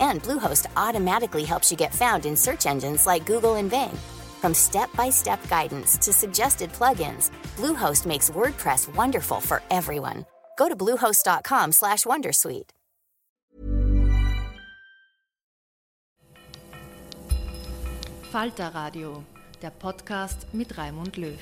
And Bluehost automatically helps you get found in search engines like Google and Bing. From step-by-step guidance to suggested plugins, Bluehost makes WordPress wonderful for everyone. Go to bluehost.com/wondersuite. Falter Radio, der Podcast mit Raimund Löw.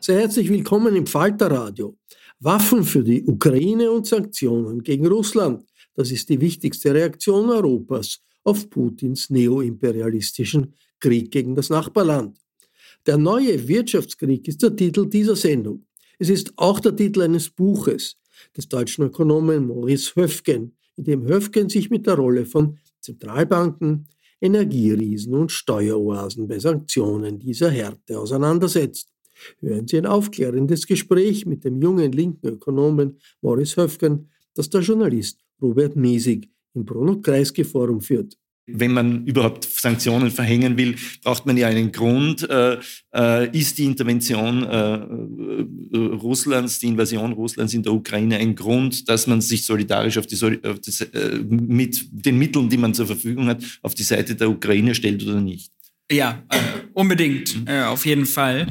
Sehr herzlich willkommen im Falter Radio. Waffen für die Ukraine und Sanktionen gegen Russland. Das ist die wichtigste Reaktion Europas auf Putins neoimperialistischen Krieg gegen das Nachbarland. Der neue Wirtschaftskrieg ist der Titel dieser Sendung. Es ist auch der Titel eines Buches des deutschen Ökonomen Maurice Höfgen, in dem Höfgen sich mit der Rolle von Zentralbanken, Energieriesen und Steueroasen bei Sanktionen dieser Härte auseinandersetzt. Hören Sie ein aufklärendes Gespräch mit dem jungen linken Ökonomen Morris Höfgen, das der Journalist Robert Miesig im Bruno-Kreisky-Forum führt wenn man überhaupt Sanktionen verhängen will, braucht man ja einen Grund. Äh, äh, ist die Intervention äh, äh, Russlands, die Invasion Russlands in der Ukraine ein Grund, dass man sich solidarisch auf die, auf die, äh, mit den Mitteln, die man zur Verfügung hat, auf die Seite der Ukraine stellt oder nicht? Ja, äh, unbedingt, mhm. auf jeden Fall.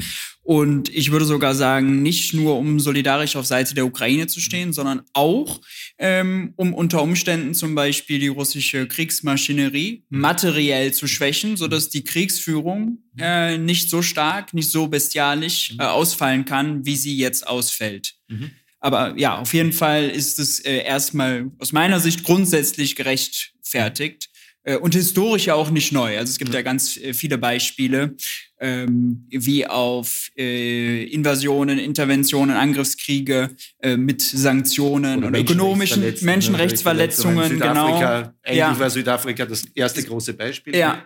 Und ich würde sogar sagen, nicht nur um solidarisch auf Seite der Ukraine zu stehen, sondern auch ähm, um unter Umständen zum Beispiel die russische Kriegsmaschinerie materiell zu schwächen, sodass die Kriegsführung äh, nicht so stark, nicht so bestialisch äh, ausfallen kann, wie sie jetzt ausfällt. Mhm. Aber ja, auf jeden Fall ist es äh, erstmal aus meiner Sicht grundsätzlich gerechtfertigt. Äh, und historisch ja auch nicht neu. Also es gibt ja, ja ganz äh, viele Beispiele, ähm, wie auf äh, Invasionen, Interventionen, Angriffskriege äh, mit Sanktionen oder, oder ökonomischen Menschenrechtsverletzungen. Südafrika, genau. Eigentlich ja. war Südafrika das erste große Beispiel. Ja,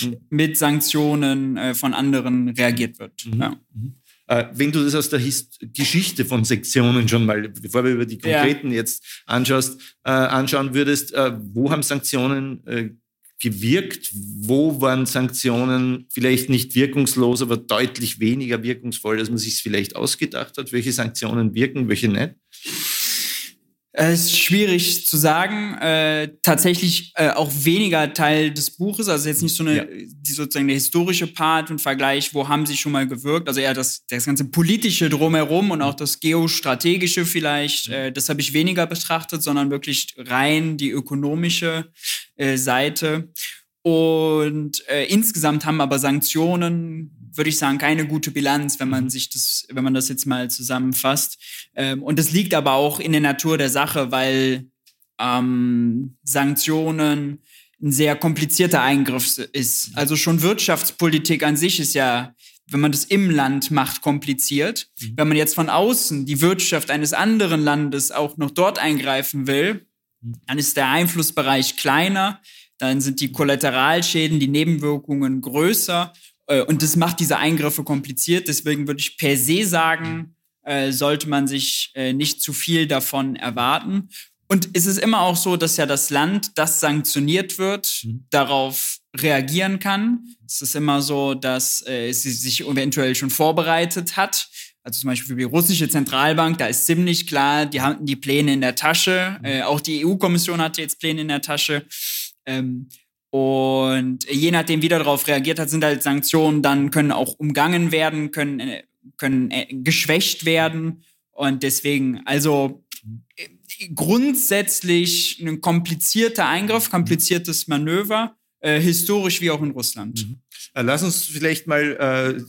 mhm. mit Sanktionen äh, von anderen reagiert wird. Mhm. Ja. Mhm. Äh, wenn du das aus der Hist Geschichte von Sektionen schon mal, bevor wir über die konkreten ja. jetzt anschaust, äh, anschauen würdest, äh, wo haben Sanktionen gewirkt? Wo waren Sanktionen vielleicht nicht wirkungslos, aber deutlich weniger wirkungsvoll, als man sich es vielleicht ausgedacht hat? Welche Sanktionen wirken, welche nicht? Es ist schwierig zu sagen. Äh, tatsächlich äh, auch weniger Teil des Buches. Also jetzt nicht so eine, ja. die sozusagen der historische Part und Vergleich, wo haben sie schon mal gewirkt. Also eher das, das ganze politische drumherum und auch das geostrategische vielleicht. Äh, das habe ich weniger betrachtet, sondern wirklich rein die ökonomische äh, Seite. Und äh, insgesamt haben aber Sanktionen würde ich sagen, keine gute Bilanz, wenn man mhm. sich das, wenn man das jetzt mal zusammenfasst. Ähm, und das liegt aber auch in der Natur der Sache, weil ähm, Sanktionen ein sehr komplizierter Eingriff ist. Also schon Wirtschaftspolitik an sich ist ja, wenn man das im Land macht, kompliziert. Mhm. Wenn man jetzt von außen die Wirtschaft eines anderen Landes auch noch dort eingreifen will, mhm. dann ist der Einflussbereich kleiner, dann sind die Kollateralschäden, die Nebenwirkungen größer und das macht diese Eingriffe kompliziert. Deswegen würde ich per se sagen, äh, sollte man sich äh, nicht zu viel davon erwarten. Und es ist immer auch so, dass ja das Land, das sanktioniert wird, mhm. darauf reagieren kann. Es ist immer so, dass äh, es sich eventuell schon vorbereitet hat. Also zum Beispiel die russische Zentralbank, da ist ziemlich klar, die hatten die Pläne in der Tasche. Mhm. Äh, auch die EU-Kommission hatte jetzt Pläne in der Tasche. Ähm, und je nachdem, wie darauf reagiert hat, sind halt Sanktionen dann können auch umgangen werden, können, äh, können äh, geschwächt werden. Und deswegen, also äh, grundsätzlich ein komplizierter Eingriff, kompliziertes Manöver, äh, historisch wie auch in Russland. Mhm. Lass uns vielleicht mal äh,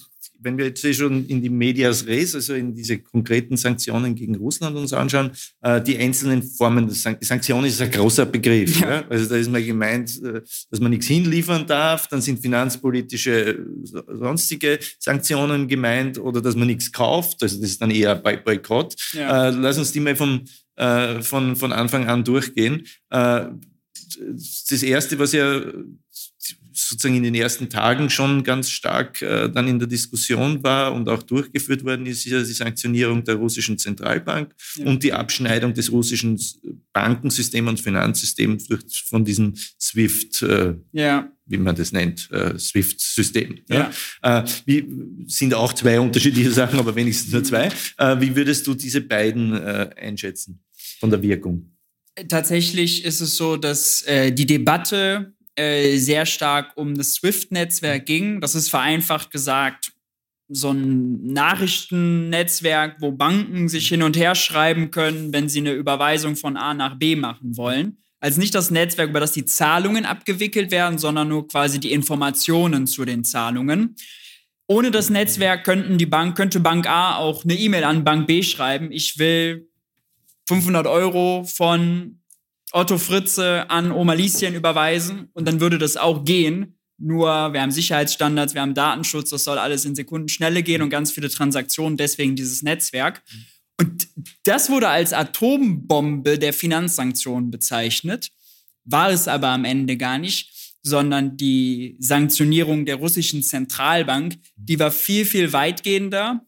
wenn wir jetzt eh schon in die Medias res, also in diese konkreten Sanktionen gegen Russland uns anschauen, äh, die einzelnen Formen, Sanktionen ist ein großer Begriff. Ja. Ja? Also da ist mal gemeint, äh, dass man nichts hinliefern darf, dann sind finanzpolitische, sonstige Sanktionen gemeint oder dass man nichts kauft, also das ist dann eher Boykott. Ja. Lass uns die mal vom, von, von Anfang an durchgehen. Das erste, was ja sozusagen in den ersten Tagen schon ganz stark äh, dann in der Diskussion war und auch durchgeführt worden ist, ist ja die Sanktionierung der russischen Zentralbank ja. und die Abschneidung des russischen Bankensystems und Finanzsystems durch, von diesem SWIFT, äh, ja. wie man das nennt, äh, SWIFT-System. Ja. ja. Äh, sind auch zwei unterschiedliche Sachen, aber wenigstens nur zwei. Wie würdest du diese beiden einschätzen von der Wirkung? Tatsächlich ist es so, dass äh, die Debatte äh, sehr stark um das SWIFT-Netzwerk ging. Das ist vereinfacht gesagt so ein Nachrichtennetzwerk, wo Banken sich hin und her schreiben können, wenn sie eine Überweisung von A nach B machen wollen. Also nicht das Netzwerk, über das die Zahlungen abgewickelt werden, sondern nur quasi die Informationen zu den Zahlungen. Ohne das Netzwerk könnten die Bank, könnte Bank A auch eine E-Mail an Bank B schreiben. Ich will 500 Euro von Otto Fritze an Oma Lieschen überweisen und dann würde das auch gehen. Nur wir haben Sicherheitsstandards, wir haben Datenschutz, das soll alles in Sekundenschnelle gehen und ganz viele Transaktionen, deswegen dieses Netzwerk. Und das wurde als Atombombe der Finanzsanktionen bezeichnet, war es aber am Ende gar nicht, sondern die Sanktionierung der russischen Zentralbank, die war viel, viel weitgehender.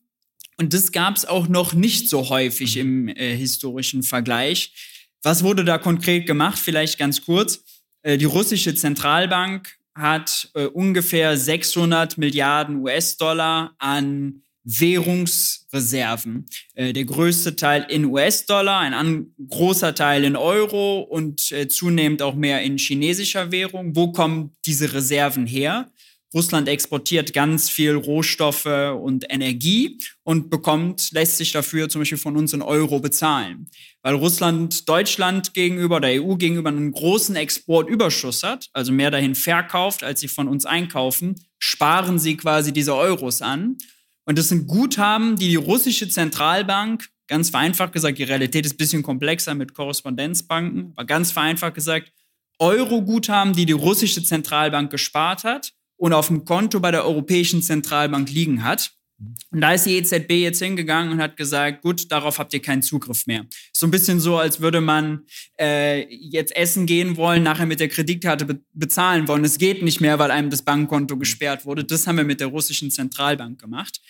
Und das gab es auch noch nicht so häufig im äh, historischen Vergleich. Was wurde da konkret gemacht? Vielleicht ganz kurz. Äh, die russische Zentralbank hat äh, ungefähr 600 Milliarden US-Dollar an Währungsreserven. Äh, der größte Teil in US-Dollar, ein großer Teil in Euro und zunehmend auch mehr in chinesischer Währung. Wo kommen diese Reserven her? Russland exportiert ganz viel Rohstoffe und Energie und bekommt, lässt sich dafür zum Beispiel von uns in Euro bezahlen. Weil Russland Deutschland gegenüber der EU gegenüber einen großen Exportüberschuss hat, also mehr dahin verkauft, als sie von uns einkaufen, sparen sie quasi diese Euros an. Und das sind Guthaben, die die russische Zentralbank, ganz vereinfacht gesagt, die Realität ist ein bisschen komplexer mit Korrespondenzbanken, aber ganz vereinfacht gesagt, Euro-Guthaben, die die russische Zentralbank gespart hat und auf dem Konto bei der Europäischen Zentralbank liegen hat. Und da ist die EZB jetzt hingegangen und hat gesagt, gut, darauf habt ihr keinen Zugriff mehr. So ein bisschen so, als würde man äh, jetzt essen gehen wollen, nachher mit der Kreditkarte be bezahlen wollen. Es geht nicht mehr, weil einem das Bankkonto gesperrt wurde. Das haben wir mit der russischen Zentralbank gemacht.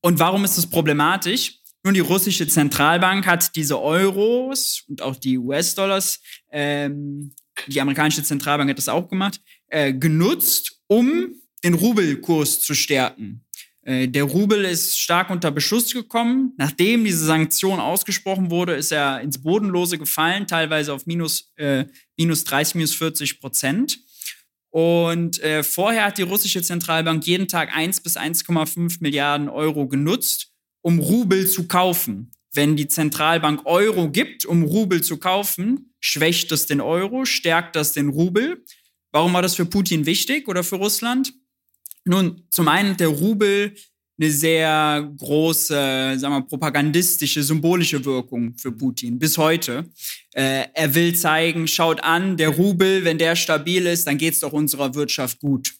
Und warum ist das problematisch? Nun, die russische Zentralbank hat diese Euros und auch die US-Dollars, ähm, die amerikanische Zentralbank hat das auch gemacht, äh, genutzt, um den Rubelkurs zu stärken. Äh, der Rubel ist stark unter Beschuss gekommen. Nachdem diese Sanktion ausgesprochen wurde, ist er ins Bodenlose gefallen, teilweise auf minus, äh, minus 30, minus 40 Prozent. Und äh, vorher hat die russische Zentralbank jeden Tag 1 bis 1,5 Milliarden Euro genutzt, um Rubel zu kaufen. Wenn die Zentralbank Euro gibt, um Rubel zu kaufen, schwächt es den Euro, stärkt das den Rubel. Warum war das für Putin wichtig oder für Russland? Nun, zum einen der Rubel eine sehr große, sagen wir, propagandistische, symbolische Wirkung für Putin bis heute. Äh, er will zeigen, schaut an, der Rubel, wenn der stabil ist, dann geht es doch unserer Wirtschaft gut.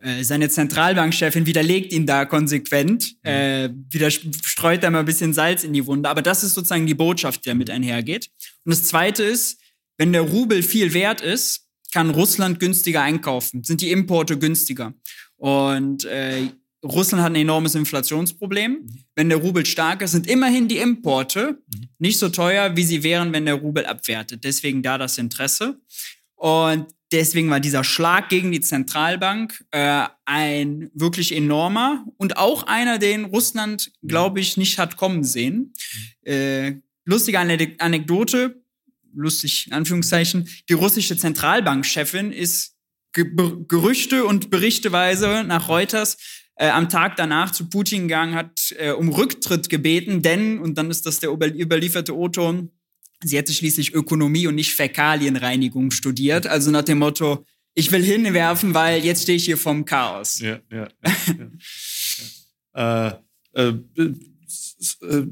Äh, seine Zentralbankchefin widerlegt ihn da konsequent, mhm. äh, wieder streut da mal ein bisschen Salz in die Wunde. Aber das ist sozusagen die Botschaft, die damit einhergeht. Und das Zweite ist, wenn der Rubel viel wert ist, kann Russland günstiger einkaufen, sind die Importe günstiger. Und äh, Russland hat ein enormes Inflationsproblem. Mhm. Wenn der Rubel stark ist, sind immerhin die Importe mhm. nicht so teuer, wie sie wären, wenn der Rubel abwertet. Deswegen da das Interesse. Und deswegen war dieser Schlag gegen die Zentralbank äh, ein wirklich enormer und auch einer, den Russland, glaube ich, nicht hat kommen sehen. Mhm. Äh, lustige Anekdote lustig, in Anführungszeichen, die russische Zentralbankchefin ist Ge Gerüchte und Berichteweise nach Reuters äh, am Tag danach zu Putin gegangen, hat äh, um Rücktritt gebeten, denn, und dann ist das der überlieferte O-Ton, sie hätte schließlich Ökonomie und nicht Fäkalienreinigung studiert. Also nach dem Motto, ich will hinwerfen, weil jetzt stehe ich hier vom Chaos. Ja, ja, ja, ja. äh, äh, äh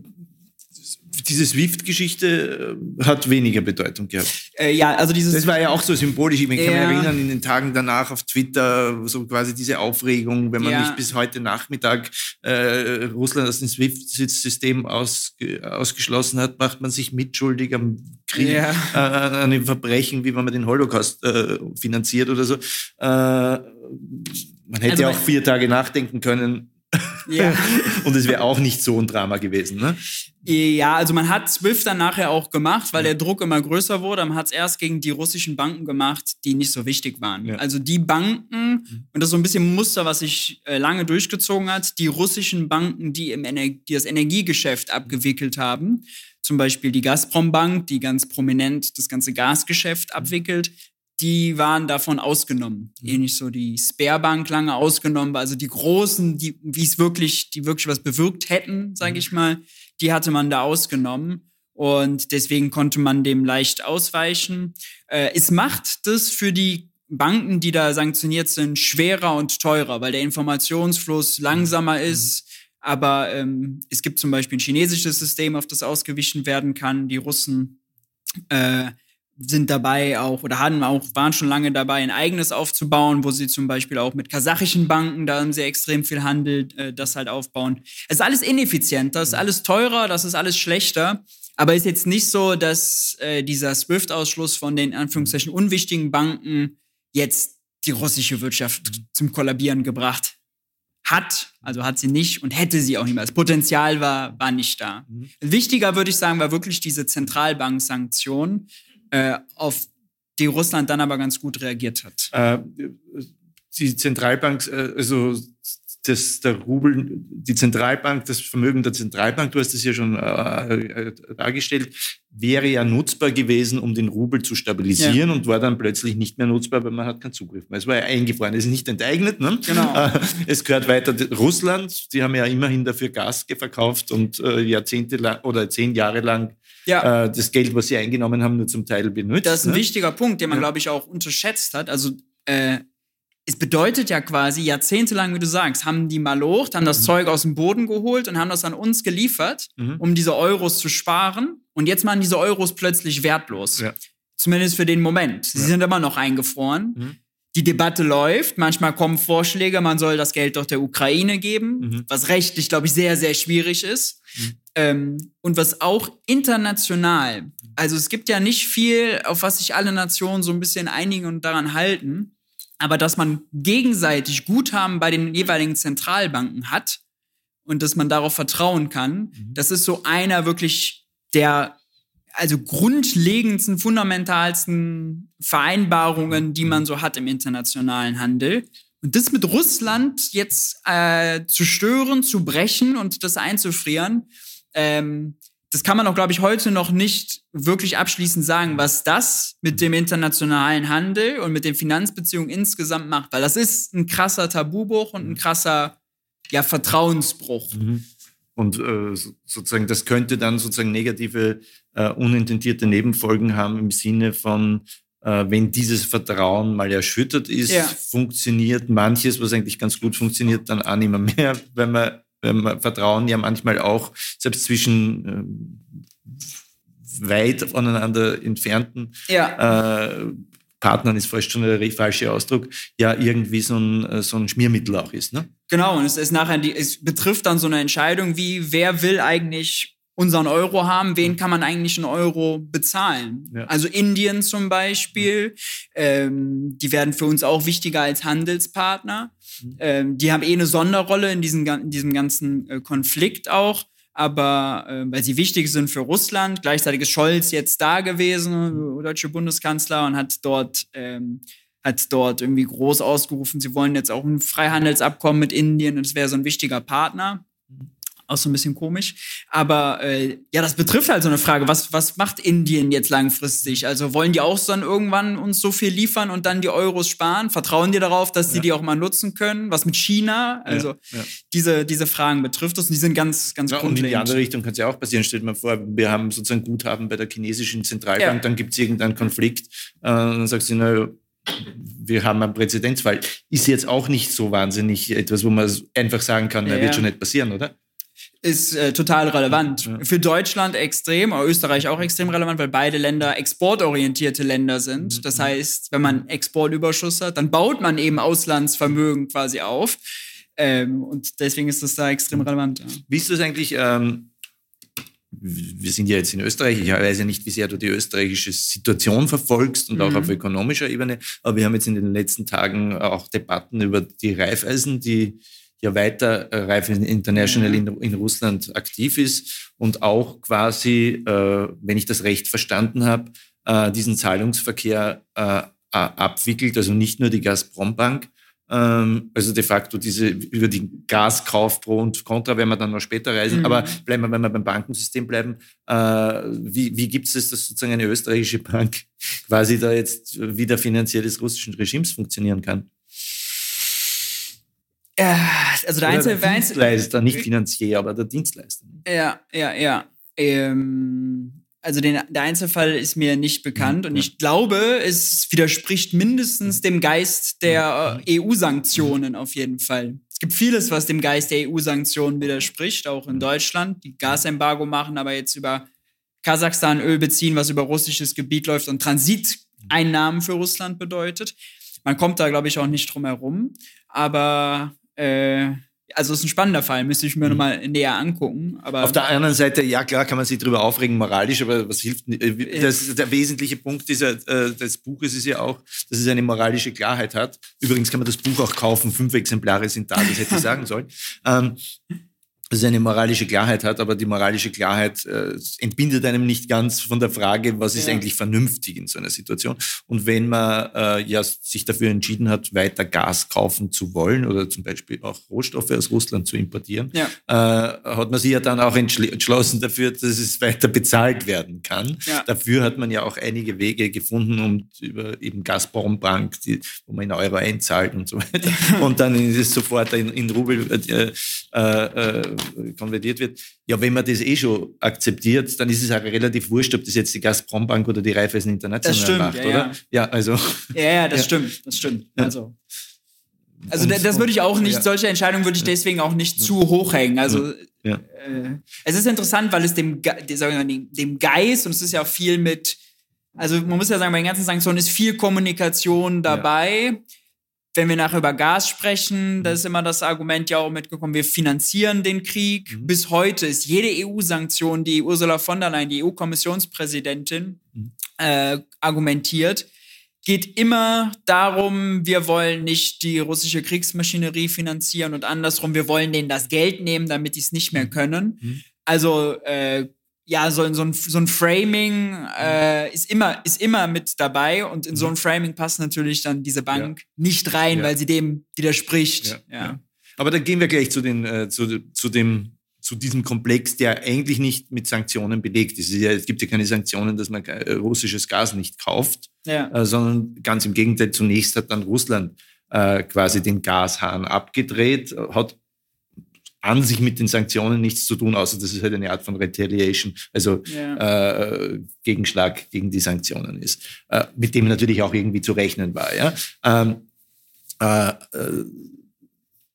diese SWIFT-Geschichte äh, hat weniger Bedeutung gehabt. Äh, ja, also dieses. Das war ja auch so symbolisch. Ich kann ja. mich erinnern, in den Tagen danach auf Twitter, so quasi diese Aufregung, wenn man ja. nicht bis heute Nachmittag äh, Russland aus dem SWIFT-System aus, ausgeschlossen hat, macht man sich mitschuldig am Krieg, ja. äh, an dem Verbrechen, wie wenn man den Holocaust äh, finanziert oder so. Äh, man hätte also, auch vier Tage nachdenken können, ja. Und es wäre auch nicht so ein Drama gewesen, ne? Ja, also man hat Swift dann nachher auch gemacht, weil der Druck immer größer wurde. Man hat es erst gegen die russischen Banken gemacht, die nicht so wichtig waren. Ja. Also die Banken, mhm. und das ist so ein bisschen ein Muster, was sich äh, lange durchgezogen hat, die russischen Banken, die, im Ener die das Energiegeschäft abgewickelt haben, zum Beispiel die Gazprom-Bank, die ganz prominent das ganze Gasgeschäft abwickelt, die waren davon ausgenommen. Mhm. Ähnlich so die Sparebank lange ausgenommen, also die großen, die, wie es wirklich, die wirklich was bewirkt hätten, sage mhm. ich mal, die hatte man da ausgenommen. Und deswegen konnte man dem leicht ausweichen. Äh, es macht das für die Banken, die da sanktioniert sind, schwerer und teurer, weil der Informationsfluss langsamer mhm. ist. Aber ähm, es gibt zum Beispiel ein chinesisches System, auf das ausgewichen werden kann. Die Russen äh, sind dabei auch oder haben auch, waren schon lange dabei, ein eigenes aufzubauen, wo sie zum Beispiel auch mit kasachischen Banken, da haben sie extrem viel Handel, äh, das halt aufbauen. Es ist alles ineffizient, das ist alles teurer, das ist alles schlechter. Aber ist jetzt nicht so, dass äh, dieser SWIFT-Ausschluss von den Anführungszeichen unwichtigen Banken jetzt die russische Wirtschaft zum Kollabieren gebracht hat, also hat sie nicht und hätte sie auch nicht mehr. Das Potenzial war, war nicht da. Mhm. Wichtiger würde ich sagen, war wirklich diese Zentralbank-Sanktion, äh, auf die Russland dann aber ganz gut reagiert hat. Äh, die Zentralbank, äh, also das, der Rubel, die Zentralbank, das Vermögen der Zentralbank, du hast es ja schon äh, dargestellt, wäre ja nutzbar gewesen, um den Rubel zu stabilisieren ja. und war dann plötzlich nicht mehr nutzbar, weil man hat keinen Zugriff mehr. Es war ja eingefroren, es ist nicht enteignet. Ne? Genau. Äh, es gehört weiter Russland, die haben ja immerhin dafür Gas verkauft und äh, Jahrzehnte lang oder zehn Jahre lang ja. äh, das Geld, was sie eingenommen haben, nur zum Teil benutzt. Das ist ein ne? wichtiger Punkt, den man, ja. glaube ich, auch unterschätzt hat. Also äh, es bedeutet ja quasi, jahrzehntelang, wie du sagst, haben die malocht, haben das mhm. Zeug aus dem Boden geholt und haben das an uns geliefert, mhm. um diese Euros zu sparen. Und jetzt machen diese Euros plötzlich wertlos. Ja. Zumindest für den Moment. Sie sind immer noch eingefroren. Mhm. Die Debatte läuft. Manchmal kommen Vorschläge, man soll das Geld doch der Ukraine geben, mhm. was rechtlich, glaube ich, sehr, sehr schwierig ist. Mhm. Ähm, und was auch international, also es gibt ja nicht viel, auf was sich alle Nationen so ein bisschen einigen und daran halten, aber dass man gegenseitig Guthaben bei den jeweiligen Zentralbanken hat und dass man darauf vertrauen kann, mhm. das ist so einer wirklich der also grundlegendsten, fundamentalsten Vereinbarungen, die man so hat im internationalen Handel. Und das mit Russland jetzt äh, zu stören, zu brechen und das einzufrieren, ähm, das kann man auch, glaube ich, heute noch nicht wirklich abschließend sagen, was das mit dem internationalen Handel und mit den Finanzbeziehungen insgesamt macht, weil das ist ein krasser Tabubruch und ein krasser ja, Vertrauensbruch. Mhm. Und äh, sozusagen, das könnte dann sozusagen negative, äh, unintendierte Nebenfolgen haben im Sinne von, äh, wenn dieses Vertrauen mal erschüttert ist, ja. funktioniert manches, was eigentlich ganz gut funktioniert, dann auch nicht mehr, mehr wenn man ähm, Vertrauen ja manchmal auch selbst zwischen äh, weit voneinander entfernten ja. äh, Partnern ist fast schon der falsche Ausdruck, ja irgendwie so ein, so ein Schmiermittel auch ist. Ne? Genau, und es ist nachher, die, es betrifft dann so eine Entscheidung wie, wer will eigentlich unseren Euro haben, wen kann man eigentlich einen Euro bezahlen? Ja. Also Indien zum Beispiel, ähm, die werden für uns auch wichtiger als Handelspartner. Mhm. Ähm, die haben eh eine Sonderrolle in, diesen, in diesem ganzen äh, Konflikt auch aber äh, weil sie wichtig sind für Russland. Gleichzeitig ist Scholz jetzt da gewesen, mhm. deutsche Bundeskanzler, und hat dort, ähm, hat dort irgendwie groß ausgerufen, sie wollen jetzt auch ein Freihandelsabkommen mit Indien und es wäre so ein wichtiger Partner. Auch so ein bisschen komisch. Aber äh, ja, das betrifft halt so eine Frage, was, was macht Indien jetzt langfristig? Also wollen die auch dann irgendwann uns so viel liefern und dann die Euros sparen? Vertrauen die darauf, dass sie ja. die auch mal nutzen können? Was mit China? Also ja, ja. Diese, diese Fragen betrifft uns und die sind ganz, ganz ja, Und in die andere Richtung kann es ja auch passieren. Stellt man vor, wir haben sozusagen Guthaben bei der chinesischen Zentralbank, dann gibt es irgendeinen Konflikt äh, und dann sagst du, naja, wir haben einen Präzedenzfall. Ist jetzt auch nicht so wahnsinnig etwas, wo man einfach sagen kann, ja. wird schon nicht passieren, oder? ist äh, total relevant. Ja. Für Deutschland extrem, aber Österreich auch extrem relevant, weil beide Länder exportorientierte Länder sind. Mhm. Das heißt, wenn man Exportüberschuss hat, dann baut man eben Auslandsvermögen quasi auf. Ähm, und deswegen ist das da extrem relevant. Ja. Wie ist das eigentlich? Ähm wir sind ja jetzt in Österreich, ich weiß ja nicht, wie sehr du die österreichische Situation verfolgst und mhm. auch auf ökonomischer Ebene, aber wir haben jetzt in den letzten Tagen auch Debatten über die Reifeisen, die ja weiter äh, Raiffeisen International in, in, Russland aktiv ist und auch quasi, äh, wenn ich das recht verstanden habe, äh, diesen Zahlungsverkehr äh, abwickelt, also nicht nur die Gazprom-Bank, ähm, also de facto diese über den Gaskauf pro und contra werden wir dann noch später reisen. Mhm. Aber bleiben wir, wenn wir beim Bankensystem bleiben, äh, wie, wie gibt es, dass sozusagen eine österreichische Bank quasi da jetzt wieder finanziell des russischen Regimes funktionieren kann? Ja, also der Einzel der Dienstleister, nicht finanziell, aber der Dienstleister. Ja, ja, ja. Ähm, also den, der Einzelfall ist mir nicht bekannt mhm, und ich glaube, es widerspricht mindestens dem Geist der mhm. EU-Sanktionen auf jeden Fall. Es gibt vieles, was dem Geist der EU-Sanktionen widerspricht, auch in Deutschland, die Gasembargo machen, aber jetzt über Kasachstan Öl beziehen, was über russisches Gebiet läuft und Transiteinnahmen für Russland bedeutet. Man kommt da, glaube ich, auch nicht drum herum. Aber äh, also es ist ein spannender Fall, müsste ich mir mhm. nochmal näher angucken. Aber Auf der anderen Seite, ja klar, kann man sich darüber aufregen, moralisch, aber was hilft? Äh, das, der wesentliche Punkt dieser, äh, des Buches ist ja auch, dass es eine moralische Klarheit hat. Übrigens kann man das Buch auch kaufen, fünf Exemplare sind da, das hätte ich sagen sollen. Ähm, dass es eine moralische Klarheit hat, aber die moralische Klarheit äh, entbindet einem nicht ganz von der Frage, was ist ja. eigentlich vernünftig in so einer Situation. Und wenn man äh, ja sich dafür entschieden hat, weiter Gas kaufen zu wollen oder zum Beispiel auch Rohstoffe aus Russland zu importieren, ja. äh, hat man sich ja dann auch entschlossen dafür, dass es weiter bezahlt werden kann. Ja. Dafür hat man ja auch einige Wege gefunden, um über eben Gazprom-Bank, die, wo man in Euro einzahlt und so weiter. und dann ist es sofort in, in Rubel äh, äh, äh konvertiert wird. Ja, wenn man das eh schon akzeptiert, dann ist es auch relativ wurscht, ob das jetzt die Gazprom-Bank oder die Raiffeisen International das stimmt, macht, ja, oder? Ja. ja, also. Ja, ja, das ja. stimmt, das stimmt. Also. Also und, das würde ich auch nicht, ja. solche Entscheidungen würde ich deswegen auch nicht zu hoch hängen. Also ja. äh, es ist interessant, weil es dem, dem Geist, und es ist ja auch viel mit, also man muss ja sagen, bei den ganzen Sanktionen ist viel Kommunikation dabei. Wenn wir nachher über Gas sprechen, da ist immer das Argument ja auch mitgekommen, wir finanzieren den Krieg. Mhm. Bis heute ist jede EU-Sanktion, die Ursula von der Leyen, die EU-Kommissionspräsidentin, mhm. äh, argumentiert, geht immer darum, wir wollen nicht die russische Kriegsmaschinerie finanzieren und andersrum, wir wollen denen das Geld nehmen, damit die es nicht mehr mhm. können. Mhm. Also äh, ja, so, so, ein, so ein Framing äh, ist, immer, ist immer mit dabei und in so ein mhm. Framing passt natürlich dann diese Bank ja. nicht rein, ja. weil sie dem widerspricht. Ja. Aber dann gehen wir gleich zu, den, äh, zu, zu, dem, zu diesem Komplex, der eigentlich nicht mit Sanktionen belegt ist. Es gibt ja keine Sanktionen, dass man äh, russisches Gas nicht kauft, äh, sondern ganz im Gegenteil, zunächst hat dann Russland äh, quasi den Gashahn abgedreht, hat an sich mit den Sanktionen nichts zu tun, außer dass es halt eine Art von Retaliation, also ja. äh, Gegenschlag gegen die Sanktionen ist, äh, mit dem natürlich auch irgendwie zu rechnen war. Ja? Ähm, äh, äh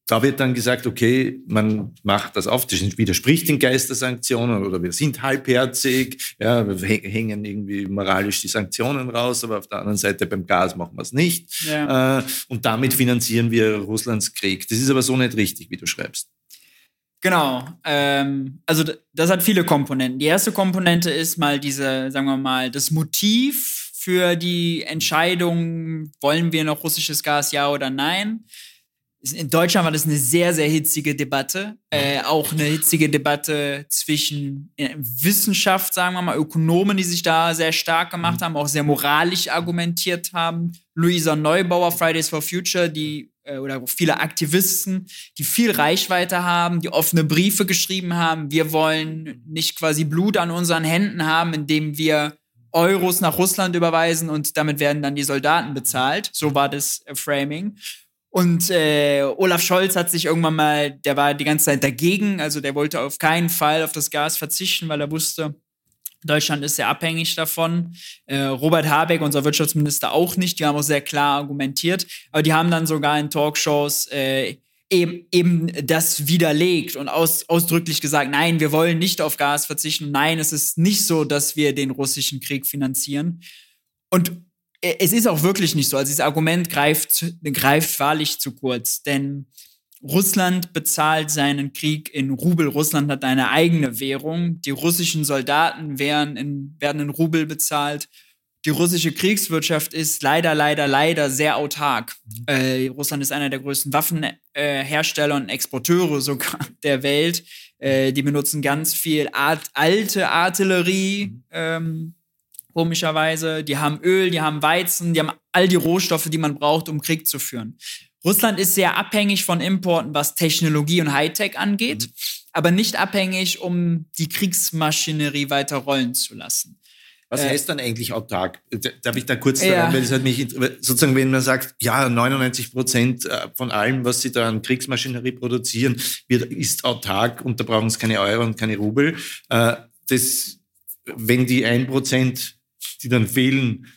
da wird dann gesagt, okay, man macht das auf, das widerspricht den Geist der Sanktionen oder wir sind halbherzig, ja, wir hängen irgendwie moralisch die Sanktionen raus, aber auf der anderen Seite beim Gas machen wir es nicht. Ja. Äh, und damit finanzieren wir Russlands Krieg. Das ist aber so nicht richtig, wie du schreibst. Genau. Ähm, also das hat viele Komponenten. Die erste Komponente ist mal diese, sagen wir mal, das Motiv für die Entscheidung, wollen wir noch russisches Gas, ja oder nein. In Deutschland war das eine sehr, sehr hitzige Debatte. Äh, auch eine hitzige Debatte zwischen äh, Wissenschaft, sagen wir mal, Ökonomen, die sich da sehr stark gemacht haben, auch sehr moralisch argumentiert haben. Luisa Neubauer, Fridays for Future, die oder viele Aktivisten, die viel Reichweite haben, die offene Briefe geschrieben haben. Wir wollen nicht quasi Blut an unseren Händen haben, indem wir Euros nach Russland überweisen und damit werden dann die Soldaten bezahlt. So war das äh, Framing. Und äh, Olaf Scholz hat sich irgendwann mal, der war die ganze Zeit dagegen, also der wollte auf keinen Fall auf das Gas verzichten, weil er wusste, Deutschland ist sehr abhängig davon. Äh, Robert Habeck, unser Wirtschaftsminister, auch nicht. Die haben auch sehr klar argumentiert. Aber die haben dann sogar in Talkshows äh, eben, eben das widerlegt und aus, ausdrücklich gesagt, nein, wir wollen nicht auf Gas verzichten. Nein, es ist nicht so, dass wir den russischen Krieg finanzieren. Und äh, es ist auch wirklich nicht so. Also dieses Argument greift, greift wahrlich zu kurz, denn Russland bezahlt seinen Krieg in Rubel. Russland hat eine eigene Währung. Die russischen Soldaten werden in, werden in Rubel bezahlt. Die russische Kriegswirtschaft ist leider, leider, leider sehr autark. Mhm. Äh, Russland ist einer der größten Waffenhersteller äh, und Exporteure sogar der Welt. Äh, die benutzen ganz viel Art, alte Artillerie. Mhm. Ähm, komischerweise. Die haben Öl, die haben Weizen, die haben all die Rohstoffe, die man braucht, um Krieg zu führen. Russland ist sehr abhängig von Importen, was Technologie und Hightech angeht, mhm. aber nicht abhängig, um die Kriegsmaschinerie weiter rollen zu lassen. Was äh, heißt dann eigentlich autark? Darf ich da kurz ja. daran, weil das hat mich sozusagen, wenn man sagt, ja, 99 Prozent äh, von allem, was sie da an Kriegsmaschinerie produzieren, wird, ist autark und da brauchen sie keine Euro und keine Rubel. Äh, das, wenn die ein Prozent die dann fehlen,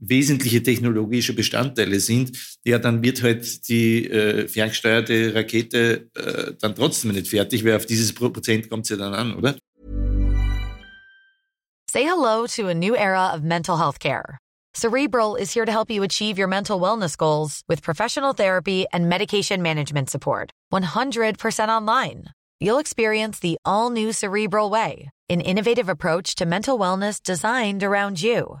wesentliche technologische Bestandteile sind, ja, dann wird halt die äh, ferngesteuerte Rakete äh, dann trotzdem nicht fertig, weil auf dieses Prozent kommt es ja dann an, oder? Say hello to a new era of mental health care. Cerebral is here to help you achieve your mental wellness goals with professional therapy and medication management support. 100% online. You'll experience the all new Cerebral Way, an innovative approach to mental wellness designed around you.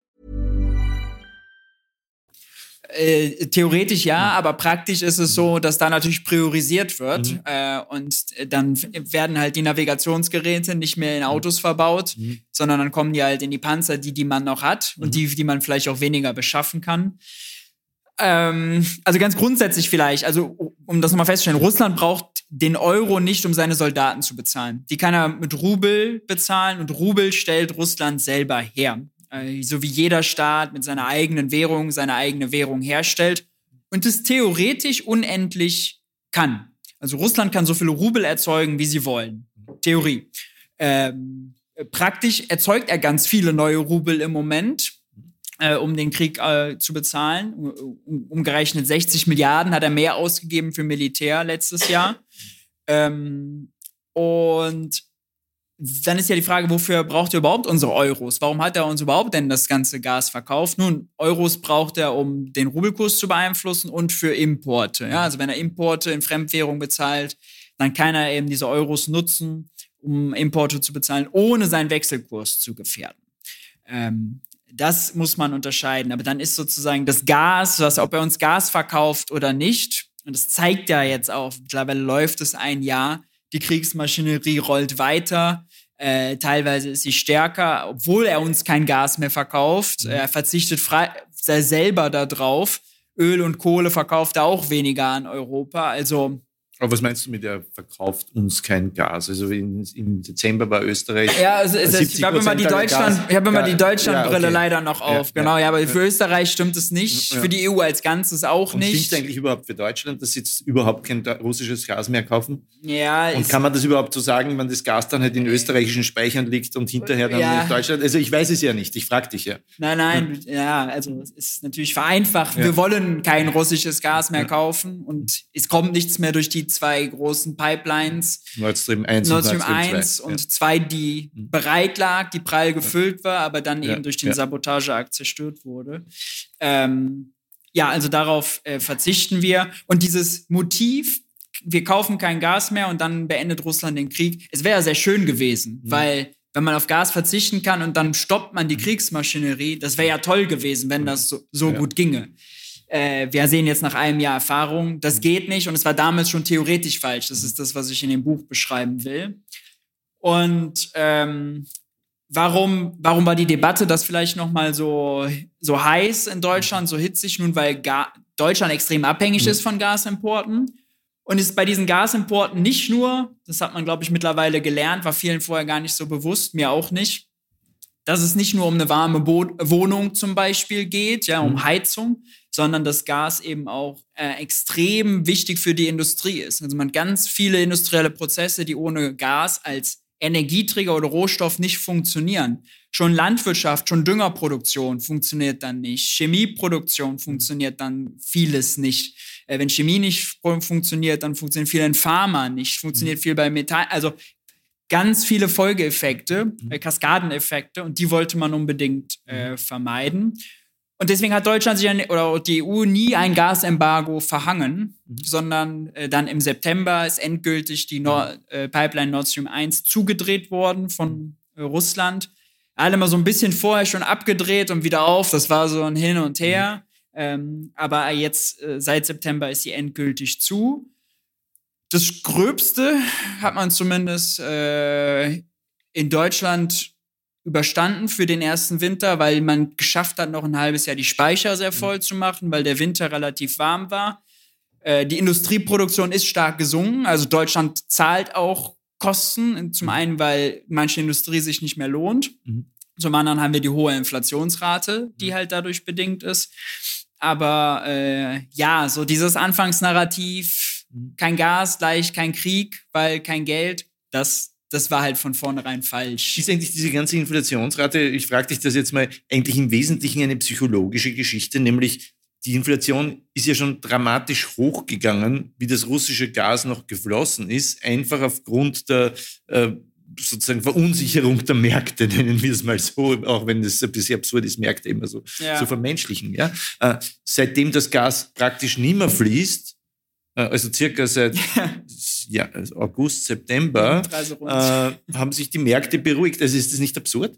Äh, theoretisch ja, mhm. aber praktisch ist es so, dass da natürlich priorisiert wird. Mhm. Äh, und dann werden halt die Navigationsgeräte nicht mehr in Autos mhm. verbaut, mhm. sondern dann kommen die halt in die Panzer, die, die man noch hat und mhm. die, die man vielleicht auch weniger beschaffen kann. Ähm, also ganz grundsätzlich vielleicht, also um das nochmal festzustellen, Russland braucht den Euro nicht, um seine Soldaten zu bezahlen. Die kann er mit Rubel bezahlen und Rubel stellt Russland selber her. Äh, so wie jeder Staat mit seiner eigenen Währung seine eigene Währung herstellt und es theoretisch unendlich kann. Also Russland kann so viele Rubel erzeugen, wie sie wollen. Theorie. Ähm, praktisch erzeugt er ganz viele neue Rubel im Moment, äh, um den Krieg äh, zu bezahlen. Um, umgerechnet 60 Milliarden hat er mehr ausgegeben für Militär letztes Jahr. Ähm, und dann ist ja die Frage, wofür braucht er überhaupt unsere Euros? Warum hat er uns überhaupt denn das ganze Gas verkauft? Nun, Euros braucht er, um den Rubelkurs zu beeinflussen und für Importe. Ja, also wenn er Importe in Fremdwährung bezahlt, dann kann er eben diese Euros nutzen, um Importe zu bezahlen, ohne seinen Wechselkurs zu gefährden. Ähm, das muss man unterscheiden. Aber dann ist sozusagen das Gas, was, ob er uns Gas verkauft oder nicht, und das zeigt ja jetzt auch, mittlerweile läuft es ein Jahr, die Kriegsmaschinerie rollt weiter. Äh, teilweise ist sie stärker, obwohl er uns kein Gas mehr verkauft. Mhm. Er verzichtet frei, selber darauf. Öl und Kohle verkauft er auch weniger an Europa. Also aber was meinst du mit, der verkauft uns kein Gas? Also in, im Dezember war Österreich. Ja, also, also ich habe immer die Deutschland, ich habe immer die Deutschlandbrille ja, okay. leider noch auf. Ja, genau, ja, aber für Österreich stimmt es nicht, für die EU als Ganzes auch Und nicht. Stimmt eigentlich überhaupt für Deutschland, dass sie jetzt überhaupt kein russisches Gas mehr kaufen? Ja. Und kann man das überhaupt so sagen, wenn das Gas dann halt in österreichischen Speichern liegt und hinterher dann in Deutschland? Also ich weiß es ja nicht. Ich frage dich ja. Nein, nein, ja, also es ist natürlich vereinfacht. Wir wollen kein russisches Gas mehr kaufen und es kommt nichts mehr durch die zwei großen Pipelines. Nord Stream 1 Nord Stream 1 und 2, die mhm. bereit lag, die prall gefüllt war, aber dann ja. eben durch den ja. Sabotageakt zerstört wurde. Ähm, ja, also darauf äh, verzichten wir. Und dieses Motiv, wir kaufen kein Gas mehr und dann beendet Russland den Krieg, es wäre sehr schön gewesen, mhm. weil wenn man auf Gas verzichten kann und dann stoppt man die mhm. Kriegsmaschinerie, das wäre ja toll gewesen, wenn das so, so ja. gut ginge. Äh, wir sehen jetzt nach einem Jahr Erfahrung, das geht nicht und es war damals schon theoretisch falsch. Das ist das, was ich in dem Buch beschreiben will. Und ähm, warum, warum war die Debatte das vielleicht nochmal so, so heiß in Deutschland, so hitzig? Nun, weil Ga Deutschland extrem abhängig ist von Gasimporten. Und ist bei diesen Gasimporten nicht nur, das hat man, glaube ich, mittlerweile gelernt, war vielen vorher gar nicht so bewusst, mir auch nicht, dass es nicht nur um eine warme Bo Wohnung zum Beispiel geht, ja, um mhm. Heizung, sondern dass Gas eben auch äh, extrem wichtig für die Industrie ist. Also man hat ganz viele industrielle Prozesse, die ohne Gas als Energieträger oder Rohstoff nicht funktionieren. Schon Landwirtschaft, schon Düngerproduktion funktioniert dann nicht. Chemieproduktion funktioniert dann vieles nicht. Äh, wenn Chemie nicht funktioniert, dann funktioniert viel in Pharma nicht, funktioniert mhm. viel bei Metall. Also ganz viele Folgeeffekte, mhm. äh, Kaskadeneffekte und die wollte man unbedingt äh, mhm. vermeiden. Und deswegen hat Deutschland sich oder die EU nie ein Gasembargo verhangen, mhm. sondern äh, dann im September ist endgültig die Nord, äh, Pipeline Nord Stream 1 zugedreht worden von äh, Russland. Alle mal so ein bisschen vorher schon abgedreht und wieder auf. Das war so ein Hin und Her. Mhm. Ähm, aber jetzt äh, seit September ist sie endgültig zu. Das Gröbste hat man zumindest äh, in Deutschland überstanden für den ersten Winter, weil man geschafft hat, noch ein halbes Jahr die Speicher sehr voll mhm. zu machen, weil der Winter relativ warm war. Äh, die Industrieproduktion ist stark gesunken. Also Deutschland zahlt auch Kosten. Zum mhm. einen, weil manche Industrie sich nicht mehr lohnt. Mhm. Zum anderen haben wir die hohe Inflationsrate, die mhm. halt dadurch bedingt ist. Aber äh, ja, so dieses Anfangsnarrativ. Kein Gas, gleich kein Krieg, weil kein Geld, das das war halt von vornherein falsch. Ist eigentlich diese ganze Inflationsrate, ich frage dich das jetzt mal, eigentlich im Wesentlichen eine psychologische Geschichte, nämlich die Inflation ist ja schon dramatisch hochgegangen, wie das russische Gas noch geflossen ist, einfach aufgrund der äh, sozusagen Verunsicherung der Märkte, nennen wir es mal so, auch wenn es ein bisschen absurd ist, Märkte immer so, ja. so vermenschlichen. Ja? Äh, seitdem das Gas praktisch nicht mehr fließt, also circa seit ja, also August, September, äh, haben sich die Märkte beruhigt. Also ist das nicht absurd?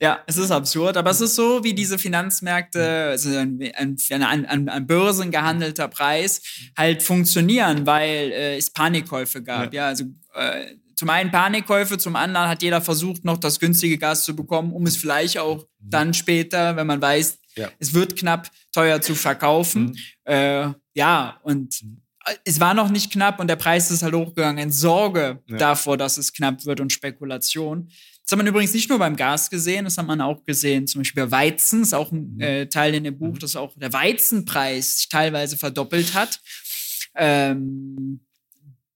Ja, es ist absurd, aber es ist so, wie diese Finanzmärkte, also ein, ein, ein, ein Börsen gehandelter Preis, halt funktionieren, weil äh, es Panikkäufe gab. Ja, ja also äh, zum einen Panikkäufe, zum anderen hat jeder versucht, noch das günstige Gas zu bekommen, um es vielleicht auch mhm. dann später, wenn man weiß, ja. es wird knapp, teuer zu verkaufen. Mhm. Äh, ja, und mhm es war noch nicht knapp und der Preis ist halt hochgegangen in Sorge ja. davor, dass es knapp wird und Spekulation. Das hat man übrigens nicht nur beim Gas gesehen, das hat man auch gesehen, zum Beispiel bei Weizen, ist auch ein äh, Teil in dem Buch, mhm. dass auch der Weizenpreis sich teilweise verdoppelt hat. Ähm,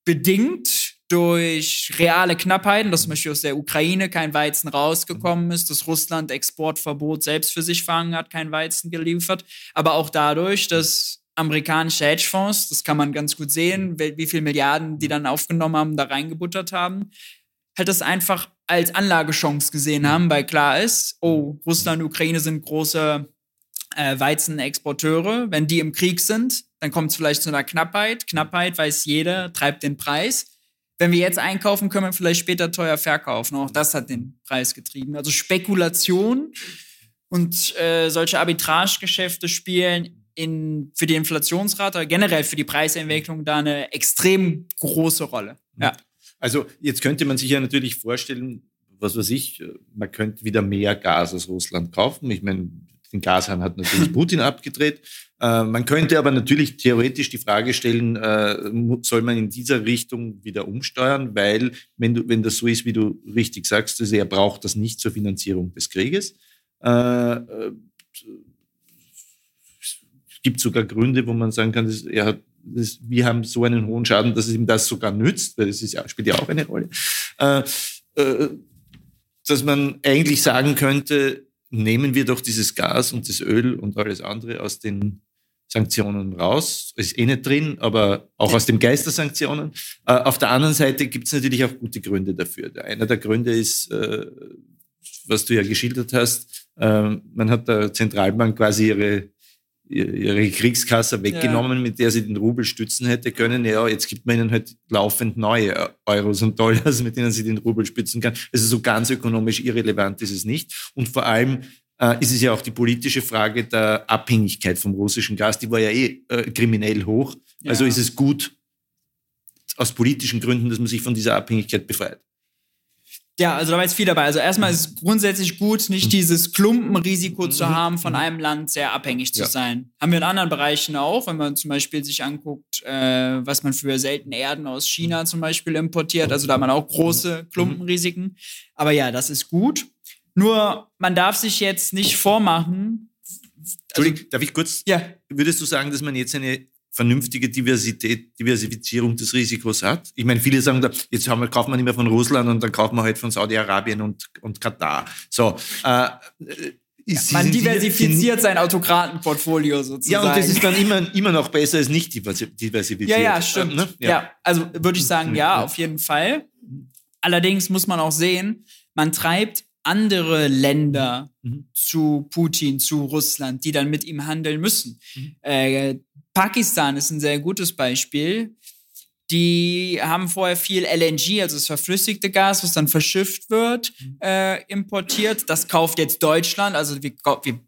bedingt durch reale Knappheiten, dass zum Beispiel aus der Ukraine kein Weizen rausgekommen ist, dass Russland Exportverbot selbst für sich verhangen hat, kein Weizen geliefert, aber auch dadurch, dass amerikanische Hedgefonds, das kann man ganz gut sehen, wie viele Milliarden die dann aufgenommen haben, da reingebuttert haben, halt das einfach als Anlagechance gesehen haben, weil klar ist, oh, Russland und Ukraine sind große äh, Weizenexporteure. Wenn die im Krieg sind, dann kommt es vielleicht zu einer Knappheit. Knappheit weiß jeder, treibt den Preis. Wenn wir jetzt einkaufen, können wir vielleicht später teuer verkaufen. Auch das hat den Preis getrieben. Also Spekulation und äh, solche Arbitragegeschäfte spielen in, für die Inflationsrate, generell für die Preisentwicklung da eine extrem große Rolle. Ja. Also jetzt könnte man sich ja natürlich vorstellen, was weiß ich, man könnte wieder mehr Gas aus Russland kaufen. Ich meine, den Gashahn hat natürlich Putin abgedreht. Äh, man könnte aber natürlich theoretisch die Frage stellen, äh, soll man in dieser Richtung wieder umsteuern, weil wenn, du, wenn das so ist, wie du richtig sagst, also er braucht das nicht zur Finanzierung des Krieges. Äh, äh gibt sogar Gründe, wo man sagen kann, dass er hat, dass wir haben so einen hohen Schaden, dass es ihm das sogar nützt, weil das ist spielt ja auch eine Rolle. Äh, äh, dass man eigentlich sagen könnte, nehmen wir doch dieses Gas und das Öl und alles andere aus den Sanktionen raus. Ist eh nicht drin, aber auch aus dem Geist der Sanktionen. Äh, auf der anderen Seite gibt es natürlich auch gute Gründe dafür. Einer der Gründe ist, äh, was du ja geschildert hast, äh, man hat der Zentralbank quasi ihre ihre Kriegskasse weggenommen, ja. mit der sie den Rubel stützen hätte können. Ja, jetzt gibt man ihnen halt laufend neue Euros und Dollars, mit denen sie den Rubel stützen kann. Also so ganz ökonomisch irrelevant ist es nicht. Und vor allem äh, ist es ja auch die politische Frage der Abhängigkeit vom russischen Gas. Die war ja eh äh, kriminell hoch. Ja. Also ist es gut, aus politischen Gründen, dass man sich von dieser Abhängigkeit befreit. Ja, also da war jetzt viel dabei. Also erstmal ist es grundsätzlich gut, nicht mhm. dieses Klumpenrisiko zu mhm. haben, von mhm. einem Land sehr abhängig zu ja. sein. Haben wir in anderen Bereichen auch, wenn man zum Beispiel sich anguckt, äh, was man für seltene Erden aus China zum Beispiel importiert. Also da hat man auch große Klumpenrisiken. Aber ja, das ist gut. Nur man darf sich jetzt nicht vormachen. Also, darf ich kurz? Ja. Würdest du sagen, dass man jetzt eine vernünftige Diversität, Diversifizierung des Risikos hat. Ich meine, viele sagen, da, jetzt haben wir, kaufen wir nicht mehr von Russland und dann kaufen wir halt von Saudi-Arabien und, und Katar. So, äh, ist, Man diversifiziert sein Autokratenportfolio sozusagen. Ja, und das ist dann immer, immer noch besser als nicht diversifiziert. Ja, ja, stimmt. Ähm, ne? ja. ja. also würde ich sagen, ja, auf jeden Fall. Allerdings muss man auch sehen, man treibt andere Länder mhm. zu Putin, zu Russland, die dann mit ihm handeln müssen. Mhm. Äh, Pakistan ist ein sehr gutes Beispiel. Die haben vorher viel LNG, also das verflüssigte Gas, was dann verschifft wird, mhm. äh, importiert. Das kauft jetzt Deutschland. Also wir, wir,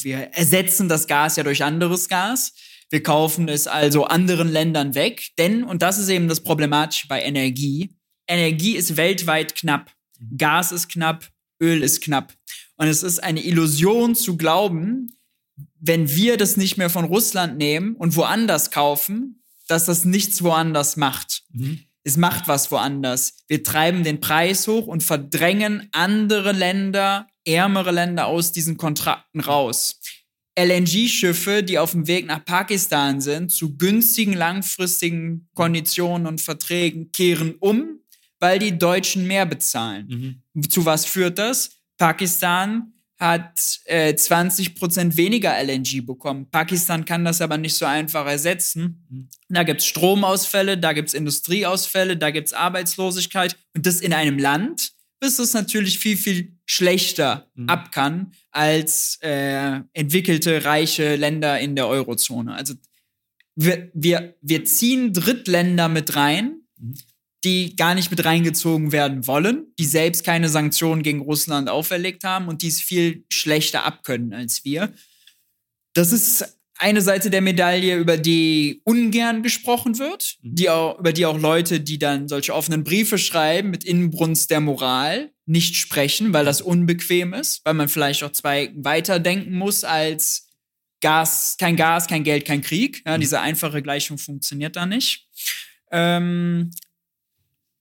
wir ersetzen das Gas ja durch anderes Gas. Wir kaufen es also anderen Ländern weg. Denn, und das ist eben das Problematische bei Energie, Energie ist weltweit knapp. Mhm. Gas ist knapp, Öl ist knapp. Und es ist eine Illusion zu glauben, wenn wir das nicht mehr von Russland nehmen und woanders kaufen, dass das nichts woanders macht. Mhm. Es macht was woanders. Wir treiben den Preis hoch und verdrängen andere Länder, ärmere Länder aus diesen Kontrakten raus. LNG-Schiffe, die auf dem Weg nach Pakistan sind, zu günstigen langfristigen Konditionen und Verträgen, kehren um, weil die Deutschen mehr bezahlen. Mhm. Zu was führt das? Pakistan hat äh, 20 Prozent weniger LNG bekommen. Pakistan kann das aber nicht so einfach ersetzen. Mhm. Da gibt es Stromausfälle, da gibt es Industrieausfälle, da gibt es Arbeitslosigkeit. Und das in einem Land, bis es natürlich viel, viel schlechter mhm. ab kann als äh, entwickelte, reiche Länder in der Eurozone. Also wir, wir, wir ziehen Drittländer mit rein. Mhm die gar nicht mit reingezogen werden wollen, die selbst keine Sanktionen gegen Russland auferlegt haben und die es viel schlechter abkönnen als wir. Das ist eine Seite der Medaille, über die ungern gesprochen wird, mhm. die auch, über die auch Leute, die dann solche offenen Briefe schreiben mit Inbrunst der Moral, nicht sprechen, weil das unbequem ist, weil man vielleicht auch zwei weiterdenken muss als Gas, kein Gas, kein Geld, kein Krieg. Ja, mhm. Diese einfache Gleichung funktioniert da nicht. Ähm,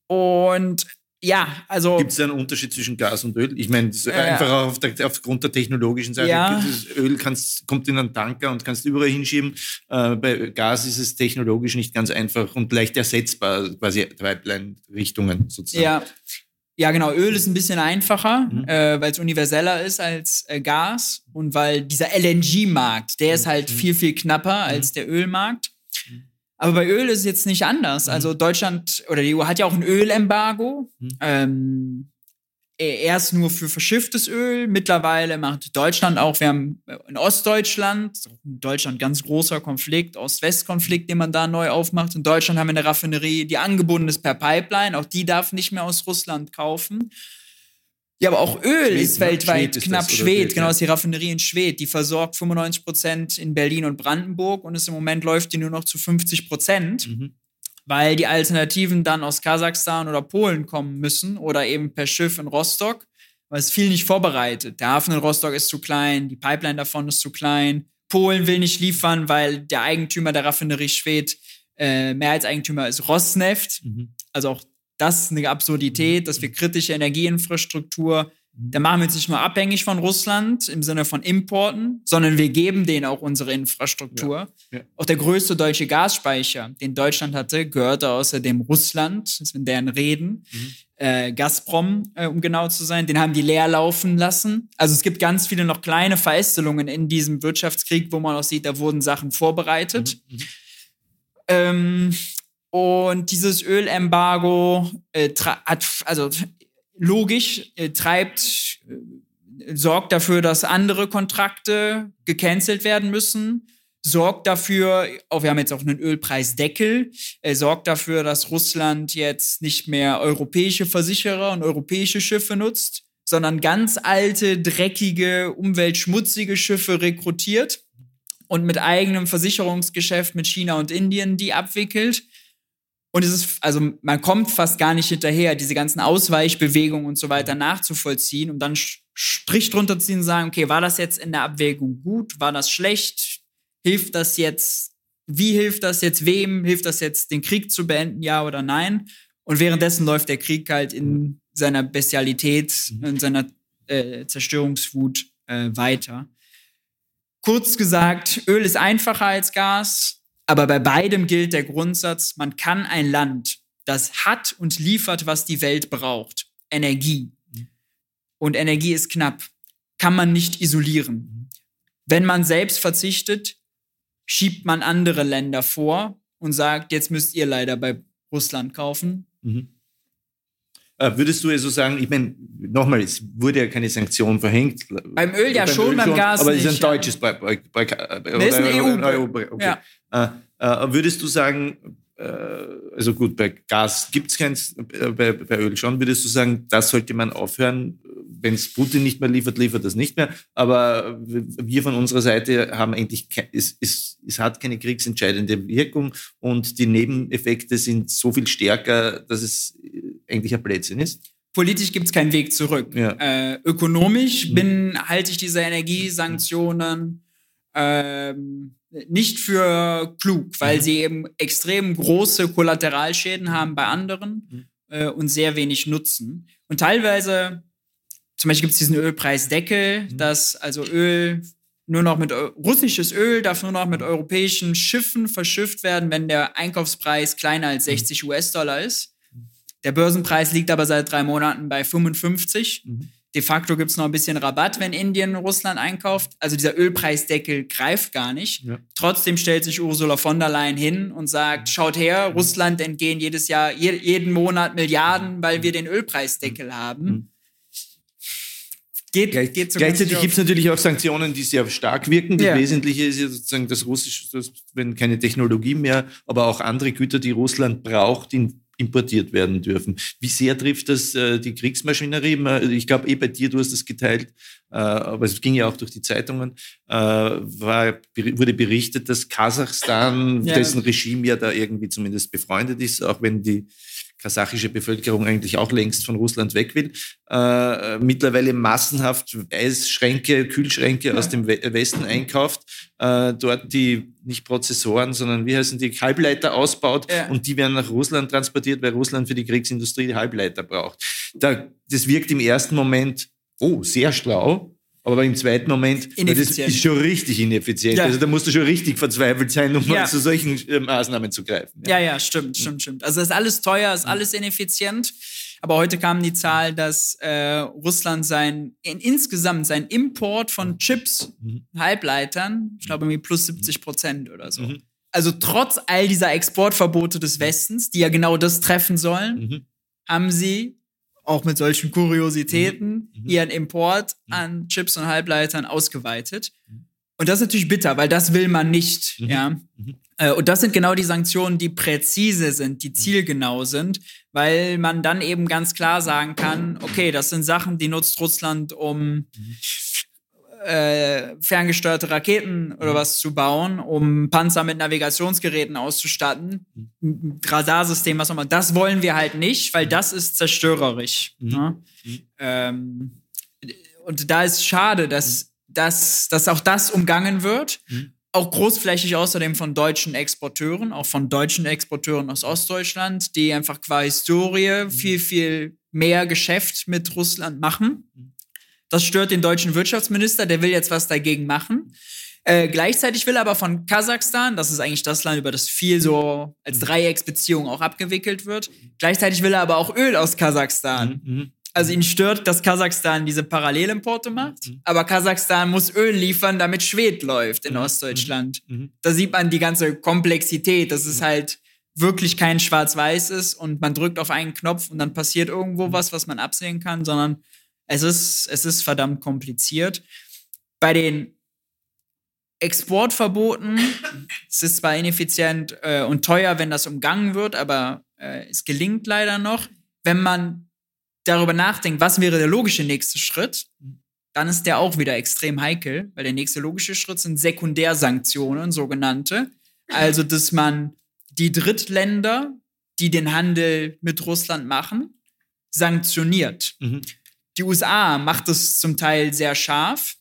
und ja, also. Gibt es einen Unterschied zwischen Gas und Öl? Ich meine, äh, einfach auf der, aufgrund der technologischen Seite. Ja. Öl kannst, kommt in einen Tanker und kannst überall hinschieben. Äh, bei Gas ist es technologisch nicht ganz einfach und leicht ersetzbar, quasi Pipeline-Richtungen sozusagen. Ja. Ja, genau. Öl ist ein bisschen einfacher, mhm. äh, weil es universeller ist als äh, Gas und weil dieser LNG-Markt, der ist halt mhm. viel, viel knapper als mhm. der Ölmarkt. Aber bei Öl ist es jetzt nicht anders. Mhm. Also Deutschland oder die EU hat ja auch ein Ölembargo. Mhm. Ähm, e-, erst nur für verschifftes Öl. Mittlerweile macht Deutschland auch, wir haben in Ostdeutschland, in Deutschland ganz großer Konflikt, Ost-West-Konflikt, den man da neu aufmacht. In Deutschland haben wir eine Raffinerie, die angebunden ist per Pipeline. Auch die darf nicht mehr aus Russland kaufen. Ja, aber auch Öl Schwed, ist weltweit Schwed knapp. Ist Schwed, genau, ist die Raffinerie in Schwed. Die versorgt 95 Prozent in Berlin und Brandenburg und ist im Moment läuft die nur noch zu 50 Prozent, mhm. weil die Alternativen dann aus Kasachstan oder Polen kommen müssen oder eben per Schiff in Rostock, weil es viel nicht vorbereitet. Der Hafen in Rostock ist zu klein, die Pipeline davon ist zu klein. Polen will nicht liefern, weil der Eigentümer der Raffinerie Schwed äh, Mehrheitseigentümer ist Rosneft. Mhm. Also auch das ist eine Absurdität, dass wir kritische Energieinfrastruktur, da machen wir uns nicht mal abhängig von Russland im Sinne von Importen, sondern wir geben denen auch unsere Infrastruktur. Ja, ja. Auch der größte deutsche Gasspeicher, den Deutschland hatte, gehörte außerdem Russland, das sind deren Reden. Mhm. Äh, Gazprom, äh, um genau zu sein, den haben die leer laufen lassen. Also es gibt ganz viele noch kleine Verästelungen in diesem Wirtschaftskrieg, wo man auch sieht, da wurden Sachen vorbereitet. Mhm. Mhm. Ähm, und dieses Ölembargo äh, hat, also logisch, äh, treibt, äh, sorgt dafür, dass andere Kontrakte gecancelt werden müssen, sorgt dafür, auch wir haben jetzt auch einen Ölpreisdeckel, äh, sorgt dafür, dass Russland jetzt nicht mehr europäische Versicherer und europäische Schiffe nutzt, sondern ganz alte, dreckige, umweltschmutzige Schiffe rekrutiert und mit eigenem Versicherungsgeschäft mit China und Indien die abwickelt. Und es ist, also man kommt fast gar nicht hinterher, diese ganzen Ausweichbewegungen und so weiter nachzuvollziehen und dann Strich drunter ziehen und sagen, okay, war das jetzt in der Abwägung gut? War das schlecht? Hilft das jetzt? Wie hilft das jetzt wem? Hilft das jetzt, den Krieg zu beenden, ja oder nein? Und währenddessen läuft der Krieg halt in seiner Bestialität, mhm. in seiner äh, Zerstörungswut äh, weiter. Kurz gesagt, Öl ist einfacher als Gas, aber bei beidem gilt der Grundsatz, man kann ein Land, das hat und liefert, was die Welt braucht, Energie, mhm. und Energie ist knapp, kann man nicht isolieren. Mhm. Wenn man selbst verzichtet, schiebt man andere Länder vor und sagt, jetzt müsst ihr leider bei Russland kaufen. Mhm. Äh, würdest du also sagen, ich meine, nochmal, es wurde ja keine Sanktion verhängt. Beim Öl ja beim schon, Öl beim Gas aber es ist ein deutsches ja. Bei, bei, ein EU. Okay. Ja. Äh, äh, würdest du sagen, äh, also gut, bei Gas gibt es keins, bei, bei Öl schon, würdest du sagen, das sollte man aufhören, wenn es Putin nicht mehr liefert, liefert das nicht mehr. Aber wir von unserer Seite haben eigentlich, es, es, es hat keine kriegsentscheidende Wirkung und die Nebeneffekte sind so viel stärker, dass es eigentlich ein Blödsinn ist. Politisch gibt es keinen Weg zurück. Ja. Äh, ökonomisch bin, halte ich diese Energiesanktionen ähm, nicht für klug, weil mhm. sie eben extrem große Kollateralschäden haben bei anderen mhm. äh, und sehr wenig Nutzen. Und teilweise zum Beispiel gibt es diesen Ölpreisdeckel, mhm. dass also Öl nur noch mit russisches Öl darf nur noch mit europäischen Schiffen verschifft werden, wenn der Einkaufspreis kleiner als 60 mhm. US-Dollar ist. Der Börsenpreis liegt aber seit drei Monaten bei 55. Mhm. De facto gibt es noch ein bisschen Rabatt, wenn Indien Russland einkauft. Also dieser Ölpreisdeckel greift gar nicht. Ja. Trotzdem stellt sich Ursula von der Leyen hin und sagt, schaut her, mhm. Russland entgehen jedes Jahr, jeden Monat Milliarden, weil wir den Ölpreisdeckel haben. Mhm. Geht, Gleich, geht so gleichzeitig gibt es natürlich auch Sanktionen, die sehr stark wirken. Das ja. Wesentliche ist ja sozusagen das Russische, das, wenn keine Technologie mehr, aber auch andere Güter, die Russland braucht, in importiert werden dürfen. Wie sehr trifft das äh, die Kriegsmaschinerie? Ich glaube, eh bei dir, du hast das geteilt, äh, aber es ging ja auch durch die Zeitungen, äh, war, wurde berichtet, dass Kasachstan, ja. dessen Regime ja da irgendwie zumindest befreundet ist, auch wenn die kasachische Bevölkerung eigentlich auch längst von Russland weg will, äh, mittlerweile massenhaft Eisschränke, Kühlschränke ja. aus dem Westen einkauft, äh, dort die nicht Prozessoren, sondern wie heißen die, Halbleiter ausbaut ja. und die werden nach Russland transportiert, weil Russland für die Kriegsindustrie die Halbleiter braucht. Da, das wirkt im ersten Moment, oh, sehr schlau, aber im zweiten Moment, das ist schon richtig ineffizient. Ja. Also da musst du schon richtig verzweifelt sein, um ja. zu solchen äh, Maßnahmen zu greifen. Ja. ja, ja, stimmt, stimmt, stimmt. Also ist alles teuer, ist alles ineffizient. Aber heute kam die Zahl, dass äh, Russland sein in, insgesamt sein Import von Chips, mhm. Halbleitern, ich glaube irgendwie plus 70 Prozent oder so. Mhm. Also trotz all dieser Exportverbote des Westens, die ja genau das treffen sollen, mhm. haben sie auch mit solchen Kuriositäten mhm. mhm. ihren Import mhm. an Chips und Halbleitern ausgeweitet. Mhm. Und das ist natürlich bitter, weil das will man nicht. Mhm. Ja? Mhm. Äh, und das sind genau die Sanktionen, die präzise sind, die zielgenau sind, weil man dann eben ganz klar sagen kann, okay, das sind Sachen, die nutzt Russland, um äh, ferngesteuerte Raketen oder mhm. was zu bauen, um Panzer mit Navigationsgeräten auszustatten, mhm. Radarsystem, was auch immer. Das wollen wir halt nicht, weil mhm. das ist zerstörerisch. Mhm. Ne? Mhm. Ähm, und da ist schade, dass, dass, dass auch das umgangen wird. Auch großflächig außerdem von deutschen Exporteuren, auch von deutschen Exporteuren aus Ostdeutschland, die einfach qua Historie viel, viel mehr Geschäft mit Russland machen. Das stört den deutschen Wirtschaftsminister, der will jetzt was dagegen machen. Äh, gleichzeitig will er aber von Kasachstan, das ist eigentlich das Land, über das viel so als Dreiecksbeziehung auch abgewickelt wird, gleichzeitig will er aber auch Öl aus Kasachstan. Mhm. mhm. Also ihn stört, dass Kasachstan diese Parallelimporte macht, mhm. aber Kasachstan muss Öl liefern, damit Schwed läuft in mhm. Ostdeutschland. Mhm. mhm. Da sieht man die ganze Komplexität, dass es halt wirklich kein Schwarz-Weiß ist und man drückt auf einen Knopf und dann passiert irgendwo was, was man absehen kann, sondern es ist, es ist verdammt kompliziert. Bei den Exportverboten, es ist zwar ineffizient äh, und teuer, wenn das umgangen wird, aber äh, es gelingt leider noch. Wenn man darüber nachdenkt, was wäre der logische nächste Schritt, dann ist der auch wieder extrem heikel, weil der nächste logische Schritt sind Sekundärsanktionen, sogenannte. Also, dass man die Drittländer, die den Handel mit Russland machen, sanktioniert. Mhm. Die USA macht es zum Teil sehr scharf.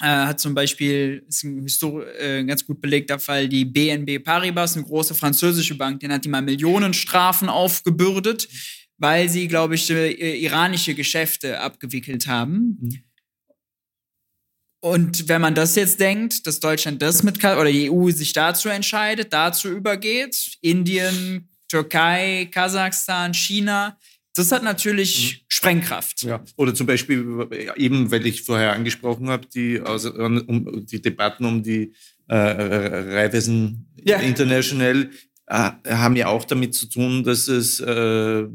Äh, hat zum Beispiel, ist ein Histor äh, ganz gut belegter Fall, die BNB Paribas, eine große französische Bank, den hat die mal Millionenstrafen aufgebürdet, weil sie, glaube ich, äh, iranische Geschäfte abgewickelt haben. Mhm. Und wenn man das jetzt denkt, dass Deutschland das mit oder die EU sich dazu entscheidet, dazu übergeht, Indien, Türkei, Kasachstan, China, das hat natürlich Sprengkraft. Ja. Oder zum Beispiel eben, weil ich vorher angesprochen habe, die, also, um, die Debatten um die äh, Raiffeisen Ja. International äh, haben ja auch damit zu tun, dass es äh,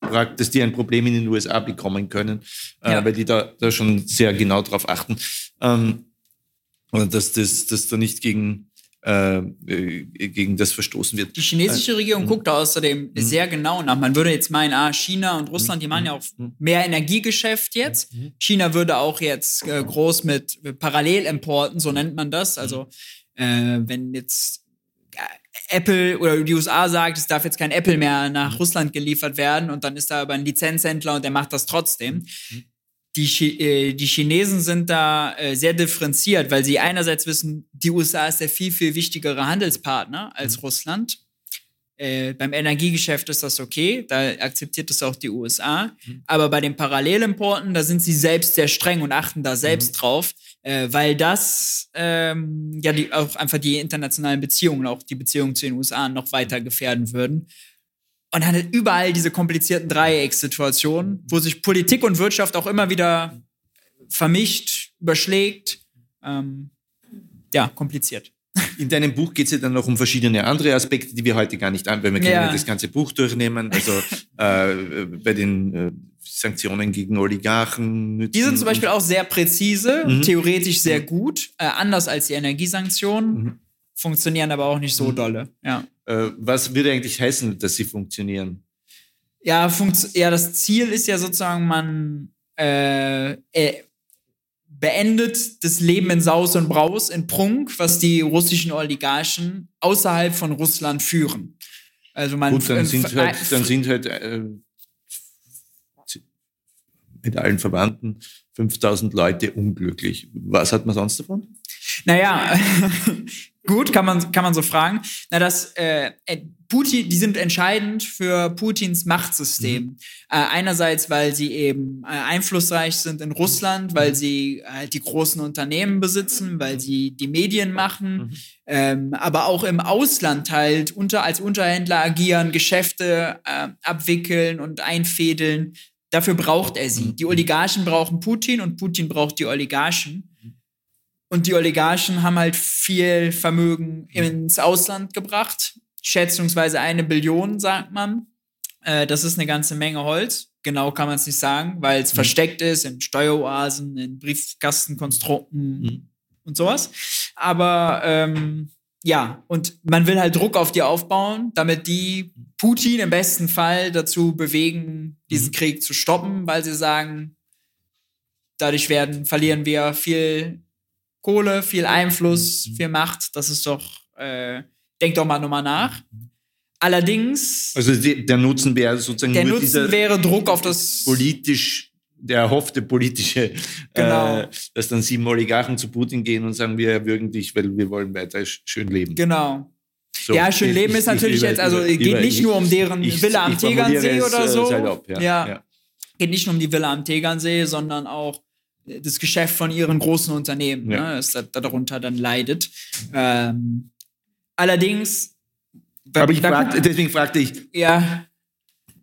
dass die ein Problem in den USA bekommen können, äh, Ja. weil die da, da schon sehr genau drauf achten. Ähm, dass das dass da nicht gegen, äh, äh, gegen das verstoßen wird. Die chinesische Regierung guckt da außerdem sehr genau nach. Man würde jetzt meinen, ah, China und Russland, die machen ja auch mehr Energiegeschäft jetzt. China würde auch jetzt äh, groß mit Parallelimporten, so nennt man das. Also äh, wenn jetzt äh, Apple oder die USA sagt, es darf jetzt kein Apple mehr nach Russland geliefert werden und dann ist da aber ein Lizenzhändler und der macht das trotzdem. Die, äh, die Chinesen sind da äh, sehr differenziert, weil sie einerseits wissen, die USA ist der viel, viel wichtigere Handelspartner als Russland. Äh, beim Energiegeschäft ist das okay, da akzeptiert das auch die USA. Aber bei den Parallelimporten, da sind sie selbst sehr streng und achten da selbst drauf, äh, weil das ähm, ja die, auch einfach die internationalen Beziehungen, auch die Beziehungen zu den USA noch weiter gefährden würden. Und dann hat überall diese komplizierten Dreieckssituationen, wo sich Politik und Wirtschaft auch immer wieder vermischt, überschlägt. Ähm, ja, kompliziert. In deinem Buch geht es ja dann noch um verschiedene andere Aspekte, die wir heute gar nicht an, weil wir können Ja. das ganze Buch durchnehmen. Also äh, bei den äh, Sanktionen gegen Oligarchen. Nützen Die sind zum Beispiel auch sehr präzise, Mhm. theoretisch sehr gut, äh, anders als die Energiesanktionen, Mhm. Funktionieren aber auch nicht so Mhm. dolle. Ja. äh, was würde eigentlich heißen, dass sie funktionieren? Ja, funktio- ja, das Ziel ist ja sozusagen, man äh, äh, beendet das Leben in Saus und Braus, in Prunk, was die russischen Oligarchen außerhalb von Russland führen. Also man Gut, dann äh, sind halt, dann sind halt mit allen Verwandten 5000 Leute unglücklich. Was hat man sonst davon? Naja, gut, kann man, kann man so fragen. Na, das, äh, äh, Putin, die sind entscheidend für Putins Machtsystem. Äh, einerseits, weil sie eben äh, einflussreich sind in Russland, weil sie halt die großen Unternehmen besitzen, weil sie die Medien machen, ähm, aber auch im Ausland halt unter, als Unterhändler agieren, Geschäfte äh, abwickeln und einfädeln. Dafür braucht er sie. Die Oligarchen brauchen Putin und Putin braucht die Oligarchen. Und die Oligarchen haben halt viel Vermögen ins Ausland gebracht. Schätzungsweise eine Billion, sagt man. Äh, das ist eine ganze Menge Holz. Genau kann man es nicht sagen, weil es versteckt ist in Steueroasen, in Briefkastenkonstrukten Mhm. und sowas. Aber ähm, ja, und man will halt Druck auf die aufbauen, damit die Putin im besten Fall dazu bewegen, diesen Krieg zu stoppen, weil sie sagen, dadurch werden, verlieren wir viel Kohle, viel Einfluss, viel Macht. Das ist doch, äh, denk doch mal nochmal nach. Allerdings, Also der Nutzen wäre sozusagen der Nutzen wäre Druck auf das. politisch, der erhoffte politische, Genau. äh, dass dann sieben Oligarchen zu Putin gehen und sagen, wir erwürgen dich, weil wir wollen weiter sch- schön leben. Genau. So. ja, schön Ich- leben ist natürlich ich- jetzt, also geht nicht ich- nur um deren Villa am Tegernsee oder äh, so. salopp, ja. ja. Ja. Geht nicht nur um die Villa am Tegernsee, sondern auch das Geschäft von ihren großen Unternehmen, Ja. ne, das da, darunter dann leidet. Ähm, allerdings, Aber ich guckt- deswegen fragte ich, ja,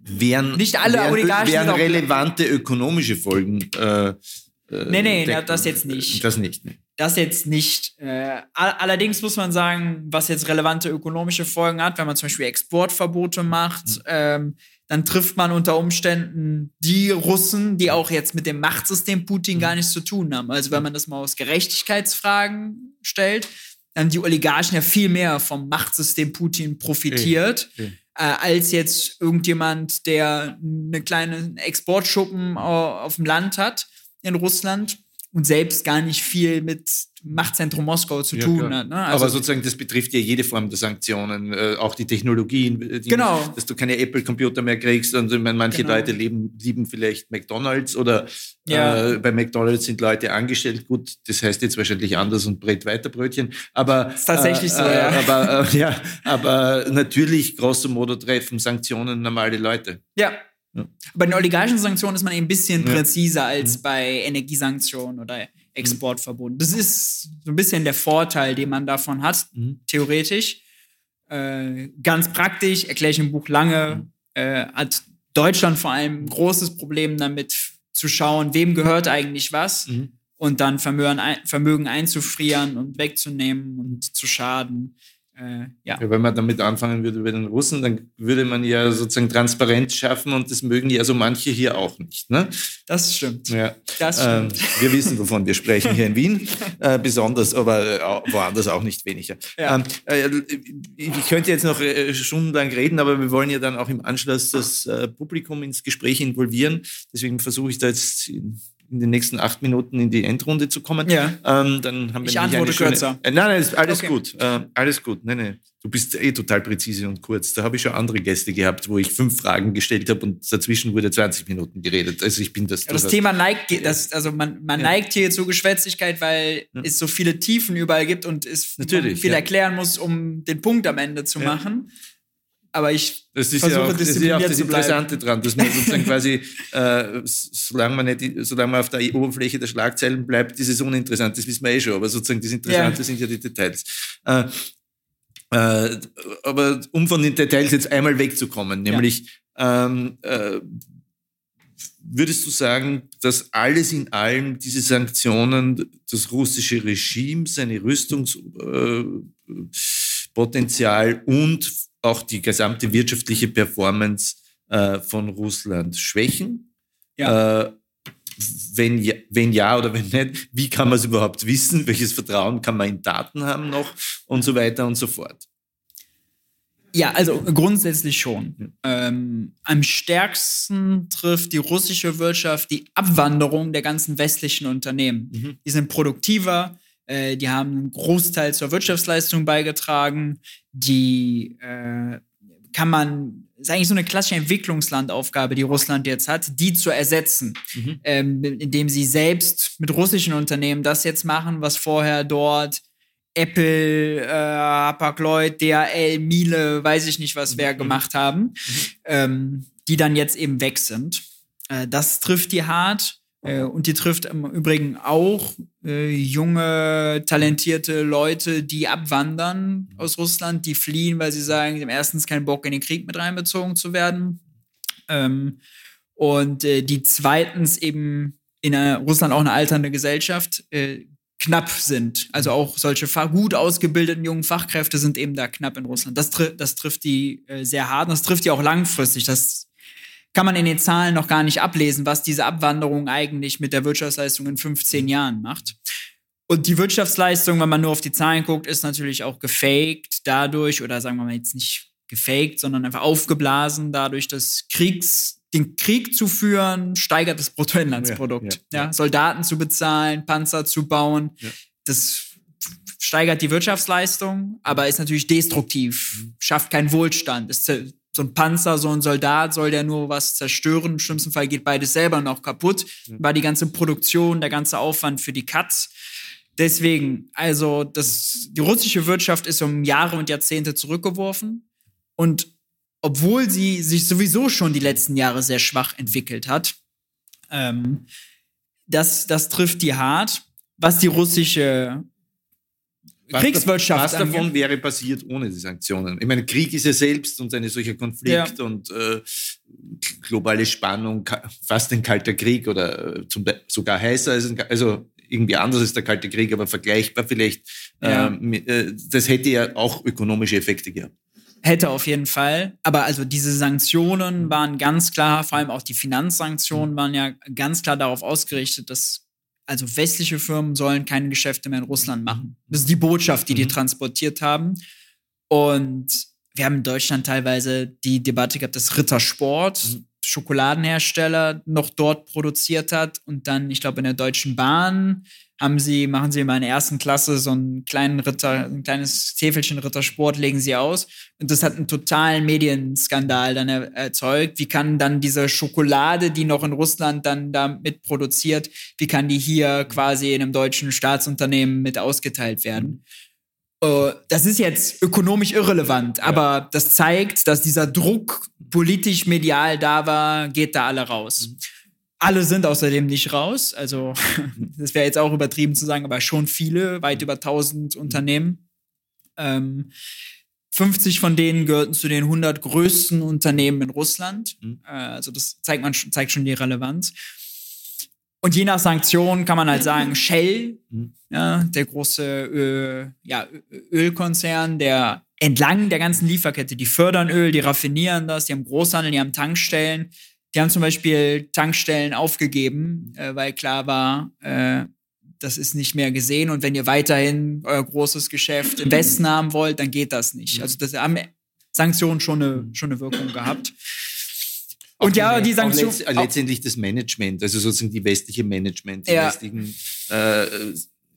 wären, Nicht alle wären, Oligarchen wären relevante ökonomische Folgen? Äh, Nee, nee, decken- das jetzt nicht. Das nicht. Ne. Das jetzt nicht. Äh, all- allerdings muss man sagen, was jetzt relevante ökonomische Folgen hat, wenn man zum Beispiel Exportverbote macht, Mhm. ähm, dann trifft man unter Umständen die Russen, die auch jetzt mit dem Machtsystem Putin Mhm. gar nichts zu tun haben. Also wenn man das mal aus Gerechtigkeitsfragen stellt, dann haben die Oligarchen ja viel mehr vom Machtsystem Putin profitiert. Ja. äh, als jetzt irgendjemand, der eine kleine Exportschuppen auf dem Land hat in Russland und selbst gar nicht viel mit Machtzentrum Moskau zu ja, tun hat. Ne? Also Aber sozusagen, das betrifft ja jede Form der Sanktionen, äh, auch die Technologien, äh, die, genau. dass du keine Apple-Computer mehr kriegst. Und ich meine, manche genau. Leute leben, lieben vielleicht McDonalds oder ja. äh, bei McDonalds sind Leute angestellt. Gut, das heißt jetzt wahrscheinlich anders und brät weiter Brötchen. Aber ist tatsächlich so, äh, ja. Aber, äh, ja. Aber natürlich, grosso modo, treffen Sanktionen normale Leute. Ja, ja. Bei den oligarchischen Sanktionen ist man eben ein bisschen präziser als mhm. bei Energiesanktionen oder Exportverboten. Das ist so ein bisschen der Vorteil, den man davon hat, mhm. theoretisch. Äh, ganz praktisch, erkläre ich im Buch lange, mhm. äh, hat Deutschland vor allem ein großes Problem damit zu schauen, wem gehört eigentlich was mhm. und dann Vermögen, Vermögen einzufrieren und wegzunehmen und zu schaden. Äh, ja. ja. Wenn man damit anfangen würde bei den Russen, dann würde man ja sozusagen Transparenz schaffen und das mögen ja so manche hier auch nicht. Ne? Das stimmt. Ja. Das stimmt. Ähm, wir wissen, wovon wir sprechen hier in Wien, äh, besonders, aber äh, woanders auch nicht weniger. Ja. Ähm, äh, ich könnte jetzt noch äh, stundenlang reden, aber wir wollen ja dann auch im Anschluss das äh, Publikum ins Gespräch involvieren. Deswegen versuche ich da jetzt in den nächsten acht Minuten in die Endrunde zu kommen. Ja. Ähm, dann haben wir ich antworte schöne, kürzer. Äh, nein, nein, ist alles okay. gut. Äh, alles gut. Nein, nein. Du bist eh total präzise und kurz. Da habe ich schon andere Gäste gehabt, wo ich fünf Fragen gestellt habe und dazwischen wurde 20 Minuten geredet. Also ich bin das. Ja, das Thema neigt, das, also man, man ja. neigt hier zur Geschwätzigkeit, weil ja. es so viele Tiefen überall gibt und es Natürlich, viel erklären muss, um den Punkt am Ende zu machen aber ich das ist versuche ja auch, das ist ja auch das Interessante dran, dass man sozusagen quasi, äh, solange, man nicht, solange man auf der Oberfläche der Schlagzeilen bleibt, ist es uninteressant, das wissen wir eh schon, aber sozusagen das Interessante ja. sind ja die Details. Äh, äh, aber um von den Details jetzt einmal wegzukommen, nämlich ja. ähm, äh, würdest du sagen, dass alles in allem diese Sanktionen das russische Regime, seine Rüstungspotenzial äh, und auch die gesamte wirtschaftliche Performance äh, von Russland schwächen? Ja. Äh, wenn, ja, wenn ja oder wenn nicht, wie kann man es überhaupt wissen? Welches Vertrauen kann man in Daten haben noch? Und so weiter und so fort. Ja, also grundsätzlich schon. Ähm, am stärksten trifft die russische Wirtschaft die Abwanderung der ganzen westlichen Unternehmen. Mhm. Die sind produktiver, äh, die haben einen Großteil zur Wirtschaftsleistung beigetragen. Die äh, kann man, ist eigentlich so eine klassische Entwicklungslandaufgabe, die Russland jetzt hat, die zu ersetzen, mhm. ähm, indem sie selbst mit russischen Unternehmen das jetzt machen, was vorher dort Apple, äh, Hapag-Lloyd, DHL, Miele, weiß ich nicht, was wer mhm. gemacht haben, mhm. ähm, die dann jetzt eben weg sind. Äh, das trifft die hart. Äh, und die trifft im Übrigen auch äh, junge, talentierte Leute, die abwandern aus Russland, die fliehen, weil sie sagen, sie haben erstens keinen Bock, in den Krieg mit reinbezogen zu werden. Ähm, und äh, die zweitens eben in Russland auch eine alternde Gesellschaft äh, knapp sind. Also auch solche gut ausgebildeten jungen Fachkräfte sind eben da knapp in Russland. Das, tri das trifft die äh, sehr hart und das trifft die auch langfristig. Das kann man in den Zahlen noch gar nicht ablesen, was diese Abwanderung eigentlich mit der Wirtschaftsleistung in 15 Jahren macht. Und die Wirtschaftsleistung, wenn man nur auf die Zahlen guckt, ist natürlich auch gefaked dadurch, oder sagen wir mal jetzt nicht gefaked, sondern einfach aufgeblasen dadurch, dass Kriegs, den Krieg zu führen, steigert das Bruttoinlandsprodukt. Ja, ja, ja. Soldaten zu bezahlen, Panzer zu bauen, das steigert die Wirtschaftsleistung, aber ist natürlich destruktiv, schafft keinen Wohlstand, ist so ein Panzer, so ein Soldat soll der nur was zerstören. Im schlimmsten Fall geht beides selber noch kaputt. War die ganze Produktion, der ganze Aufwand für die Cuts. Deswegen, also das, die russische Wirtschaft ist um Jahre und Jahrzehnte zurückgeworfen. Und obwohl sie sich sowieso schon die letzten Jahre sehr schwach entwickelt hat, ähm, das, das trifft die hart. Was die russische was Kriegswirtschaft. Was davon wäre passiert ohne die Sanktionen? Ich meine, Krieg ist ja selbst und ein solcher Konflikt ja. und äh, globale Spannung, fast ein kalter Krieg oder äh, zum, sogar heißer als ein, also irgendwie anders ist der Kalte Krieg, aber vergleichbar vielleicht. Ja. Ähm, äh, das hätte ja auch ökonomische Effekte gehabt. Hätte auf jeden Fall. Aber also diese Sanktionen waren ganz klar, vor allem auch die Finanzsanktionen waren ja ganz klar darauf ausgerichtet, dass also westliche Firmen sollen keine Geschäfte mehr in Russland machen. Das ist die Botschaft, die die mhm. transportiert haben. Und wir haben in Deutschland teilweise die Debatte gehabt, dass Rittersport, mhm. Schokoladenhersteller, noch dort produziert hat und dann, ich glaube, in der Deutschen Bahn haben sie, machen sie in meiner ersten Klasse so einen kleinen Ritter, ein kleines Täfelchen Rittersport, legen sie aus. Und das hat einen totalen Medienskandal dann er, erzeugt. Wie kann dann diese Schokolade, die noch in Russland dann damit produziert, wie kann die hier quasi in einem deutschen Staatsunternehmen mit ausgeteilt werden? Uh, das ist jetzt ökonomisch irrelevant, ja. aber das zeigt, dass dieser Druck politisch medial da war, geht da alle raus. Mhm. Alle sind außerdem nicht raus. Also, das wäre jetzt auch übertrieben zu sagen, aber schon viele, weit über 1000 Unternehmen. Ähm, 50 von denen gehörten zu den 100 größten Unternehmen in Russland. Mhm. Äh, also, das zeigt, man, zeigt schon die Relevanz. Und je nach Sanktionen kann man halt sagen, Shell, mhm. ja, der große Öl, ja, Ölkonzern, der entlang der ganzen Lieferkette, die fördern Öl, die raffinieren das, die haben Großhandel, die haben Tankstellen, die haben zum Beispiel Tankstellen aufgegeben, äh, weil klar war, äh, das ist nicht mehr gesehen. Und wenn ihr weiterhin euer großes Geschäft im Westen haben wollt, dann geht das nicht. Also das haben Sanktionen schon eine, schon eine Wirkung gehabt. Und ja, die Sanktionen. Letzt, letztendlich das Management, also sozusagen die westliche Management, die ja. westlichen äh,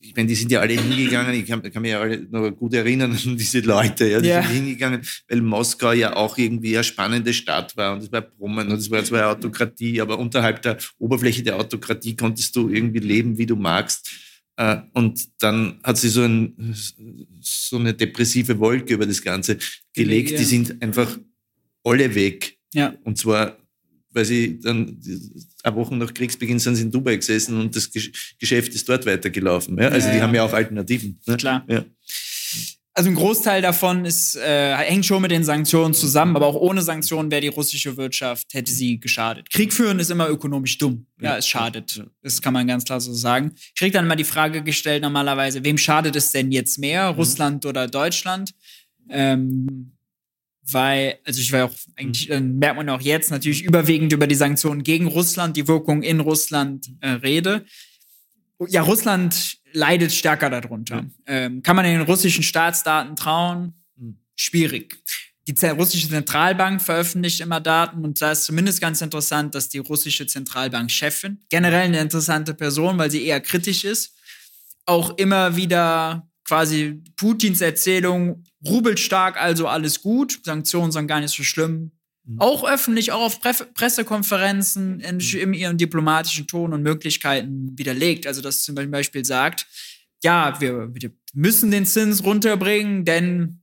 ich meine, die sind ja alle hingegangen, ich kann, kann mich ja alle noch gut erinnern an diese Leute, ja, die ja. sind hingegangen, weil Moskau ja auch irgendwie eine spannende Stadt war und es war Brummen und es war zwar Autokratie, aber unterhalb der Oberfläche der Autokratie konntest du irgendwie leben, wie du magst. Äh, und dann hat sie so, ein, so eine depressive Wolke über das Ganze gelegt, die sind einfach alle weg. Ja. Und zwar weil sie dann ein Wochen nach Kriegsbeginn sind sie in Dubai gesessen und das Geschäft ist dort weitergelaufen. Ja? Also ja, die ja. haben ja auch Alternativen. Ne? Klar. Ja. Also ein Großteil davon ist, äh, hängt schon mit den Sanktionen zusammen, aber auch ohne Sanktionen wäre die russische Wirtschaft, hätte sie geschadet. Krieg führen ist immer ökonomisch dumm. Ja, es schadet. Das kann man ganz klar so sagen. Ich kriege dann immer die Frage gestellt normalerweise, wem schadet es denn jetzt mehr, mhm. Russland oder Deutschland? Ähm, weil, also ich war auch eigentlich, äh, merkt man auch jetzt natürlich überwiegend über die Sanktionen gegen Russland, die Wirkung in Russland äh, rede. Ja, Russland leidet stärker darunter. Ähm, kann man den russischen Staatsdaten trauen? Hm. Schwierig. Die russische Zentralbank veröffentlicht immer Daten und da ist zumindest ganz interessant, dass die russische Zentralbankchefin, generell eine interessante Person, weil sie eher kritisch ist, auch immer wieder quasi Putins Erzählung rubelstark, also alles gut, Sanktionen sind gar nicht so schlimm. Mhm. Auch öffentlich, auch auf Pre Pressekonferenzen in, mhm. in, ihrem diplomatischen Ton und Möglichkeiten widerlegt. Also, dass zum Beispiel sagt, ja, wir, wir müssen den Zins runterbringen, denn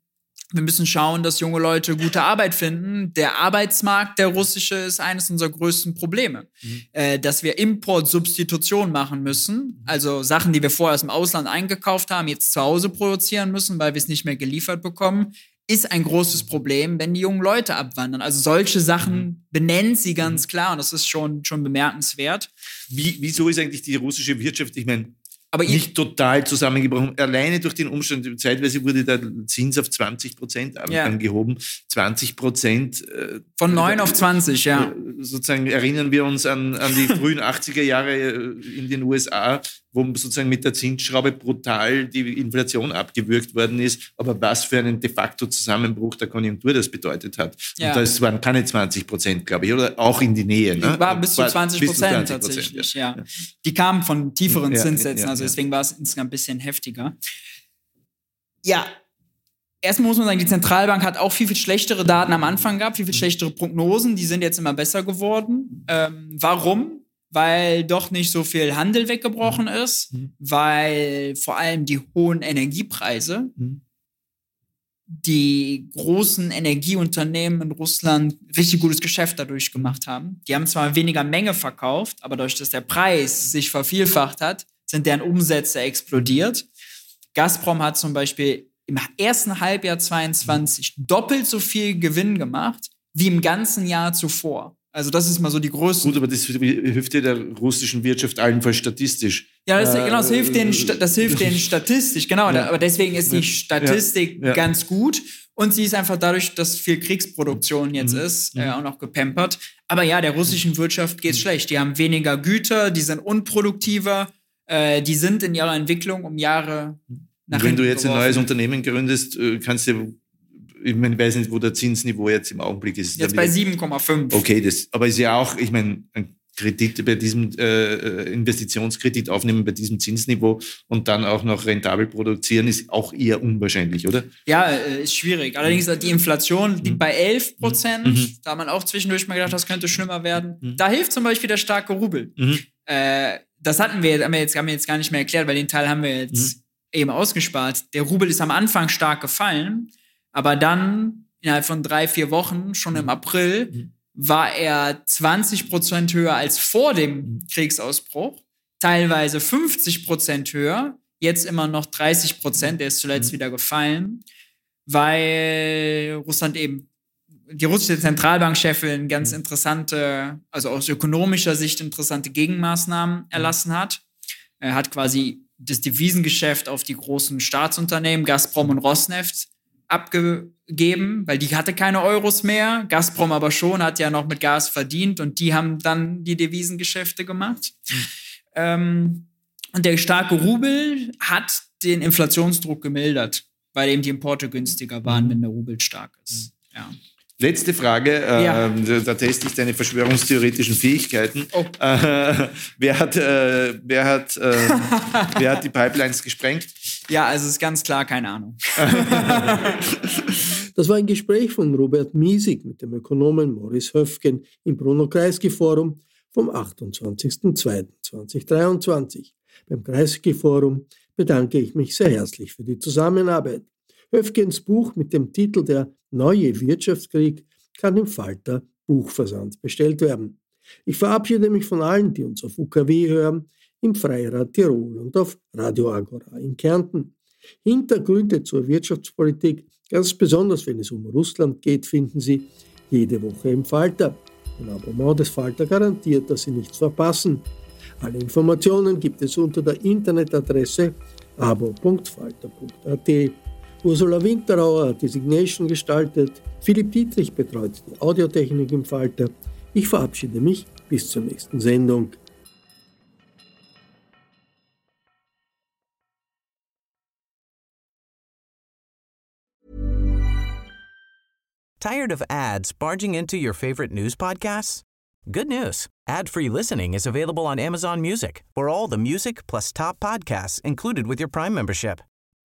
wir müssen schauen, dass junge Leute gute Arbeit finden. Der Arbeitsmarkt, der russische, ist eines unserer größten Probleme. Mhm. Äh, dass wir Importsubstitution machen müssen, also Sachen, die wir vorher aus dem Ausland eingekauft haben, jetzt zu Hause produzieren müssen, weil wir es nicht mehr geliefert bekommen, ist ein großes Problem, wenn die jungen Leute abwandern. Also solche Sachen mhm. benennt sie ganz mhm. klar und das ist schon, schon bemerkenswert. Wie, wieso ist eigentlich die russische Wirtschaft, ich meine, aber nicht total zusammengebrochen. Alleine durch den Umstand, zeitweise wurde der Zins auf 20 Prozent ja. angehoben. 20 Prozent. Äh, Von 9 auf 20, ja. Äh, sozusagen erinnern wir uns an, an die frühen 80er Jahre äh, in den USA, wo sozusagen mit der Zinsschraube brutal die Inflation abgewürgt worden ist, aber was für einen de facto Zusammenbruch der Konjunktur das bedeutet hat. Ja. Und das waren keine 20 Prozent, glaube ich, oder auch in die Nähe. Ne? War bis zu 20 Prozent tatsächlich, ja. ja. Die kamen von tieferen ja, Zinssätzen, also deswegen war es insgesamt ein bisschen heftiger. Ja, Erstmal muss man sagen, die Zentralbank hat auch viel, viel schlechtere Daten am Anfang gehabt, viel, viel schlechtere Prognosen. Die sind jetzt immer besser geworden. Ähm, warum? Weil doch nicht so viel Handel weggebrochen mhm. ist, mhm. weil vor allem die hohen Energiepreise mhm. die großen Energieunternehmen in Russland richtig gutes Geschäft dadurch gemacht haben. Die haben zwar weniger Menge verkauft, aber dadurch, dass der Preis sich vervielfacht hat, sind deren Umsätze explodiert. Gazprom hat zum Beispiel im ersten Halbjahr 22 doppelt so viel Gewinn gemacht wie im ganzen Jahr zuvor. Also das ist mal so die größte. Gut, aber das hilft ja der russischen Wirtschaft allenfalls statistisch. Ja, das, äh, genau, das hilft denen, das hilft denen statistisch, genau. Ja. Aber deswegen ist die Statistik ja. ganz gut. Und sie ist einfach dadurch, dass viel Kriegsproduktion jetzt mhm. ist, äh, auch noch gepampert. Aber ja, der russischen Wirtschaft geht's mhm. schlecht. Die haben weniger Güter, die sind unproduktiver, äh, die sind in ihrer Entwicklung um Jahre nach Wenn du jetzt geworfen. ein neues Unternehmen gründest, äh, kannst du ich, mein, ich weiß nicht, wo der Zinsniveau jetzt im Augenblick ist. Jetzt bei 7,5. Okay, das, aber ist ja auch, ich meine, ein Kredit bei diesem äh, Investitionskredit aufnehmen bei diesem Zinsniveau und dann auch noch rentabel produzieren, ist auch eher unwahrscheinlich, oder? Ja, äh, ist schwierig. Allerdings mhm. die Inflation liegt mhm. bei 11 Prozent. Mhm. Da hat man auch zwischendurch mal gedacht, das könnte schlimmer werden. Mhm. Da hilft zum Beispiel der starke Rubel. Mhm. Äh, das hatten wir, haben wir, jetzt, haben wir jetzt gar nicht mehr erklärt, weil den Teil haben wir jetzt mhm. eben ausgespart. Der Rubel ist am Anfang stark gefallen, aber dann innerhalb von drei, vier Wochen, schon im April, war er 20 Prozent höher als vor dem mhm. Kriegsausbruch, teilweise 50 Prozent höher, jetzt immer noch 30 Prozent, der ist zuletzt mhm. wieder gefallen, weil Russland eben die russische Zentralbankchefin ganz mhm. interessante, also aus ökonomischer Sicht interessante Gegenmaßnahmen erlassen hat. Er hat quasi das Devisengeschäft auf die großen Staatsunternehmen Gazprom und Rosneft abgegeben, weil die hatte keine Euros mehr. Gazprom aber schon, hat ja noch mit Gas verdient und die haben dann die Devisengeschäfte gemacht. Mhm. Ähm, und der starke Rubel hat den Inflationsdruck gemildert, weil eben die Importe günstiger waren, wenn der Rubel stark ist. Ja. Letzte Frage, äh, ja. da teste ich deine verschwörungstheoretischen Fähigkeiten. Oh. Äh, wer, hat, äh, wer, hat, äh, wer hat die Pipelines gesprengt? Ja, also ist ganz klar keine Ahnung. das war ein Gespräch von Robert Miesig mit dem Ökonomen Morris Höfgen im Bruno-Kreisky-Forum vom 28.02.2023. Beim Kreisky-Forum bedanke ich mich sehr herzlich für die Zusammenarbeit. Höfgens Buch mit dem Titel Der neue Wirtschaftskrieg kann im Falter Buchversand bestellt werden. Ich verabschiede mich von allen, die uns auf UKW hören, im Freirad Tirol und auf Radio Agora in Kärnten. Hintergründe zur Wirtschaftspolitik, ganz besonders wenn es um Russland geht, finden Sie jede Woche im Falter. Ein Abonnement des Falter garantiert, dass Sie nichts verpassen. Alle Informationen gibt es unter der Internetadresse abo.falter.at. Ursula Winterauer hat die Signation gestaltet, Philipp Dietrich betreut die Audiotechnik im Falter. Ich verabschiede mich bis zur nächsten Sendung. Tired of ads barging into your favorite news podcasts? Good news. Ad-free listening is available on Amazon Music. For all the music plus top podcasts included with your Prime membership.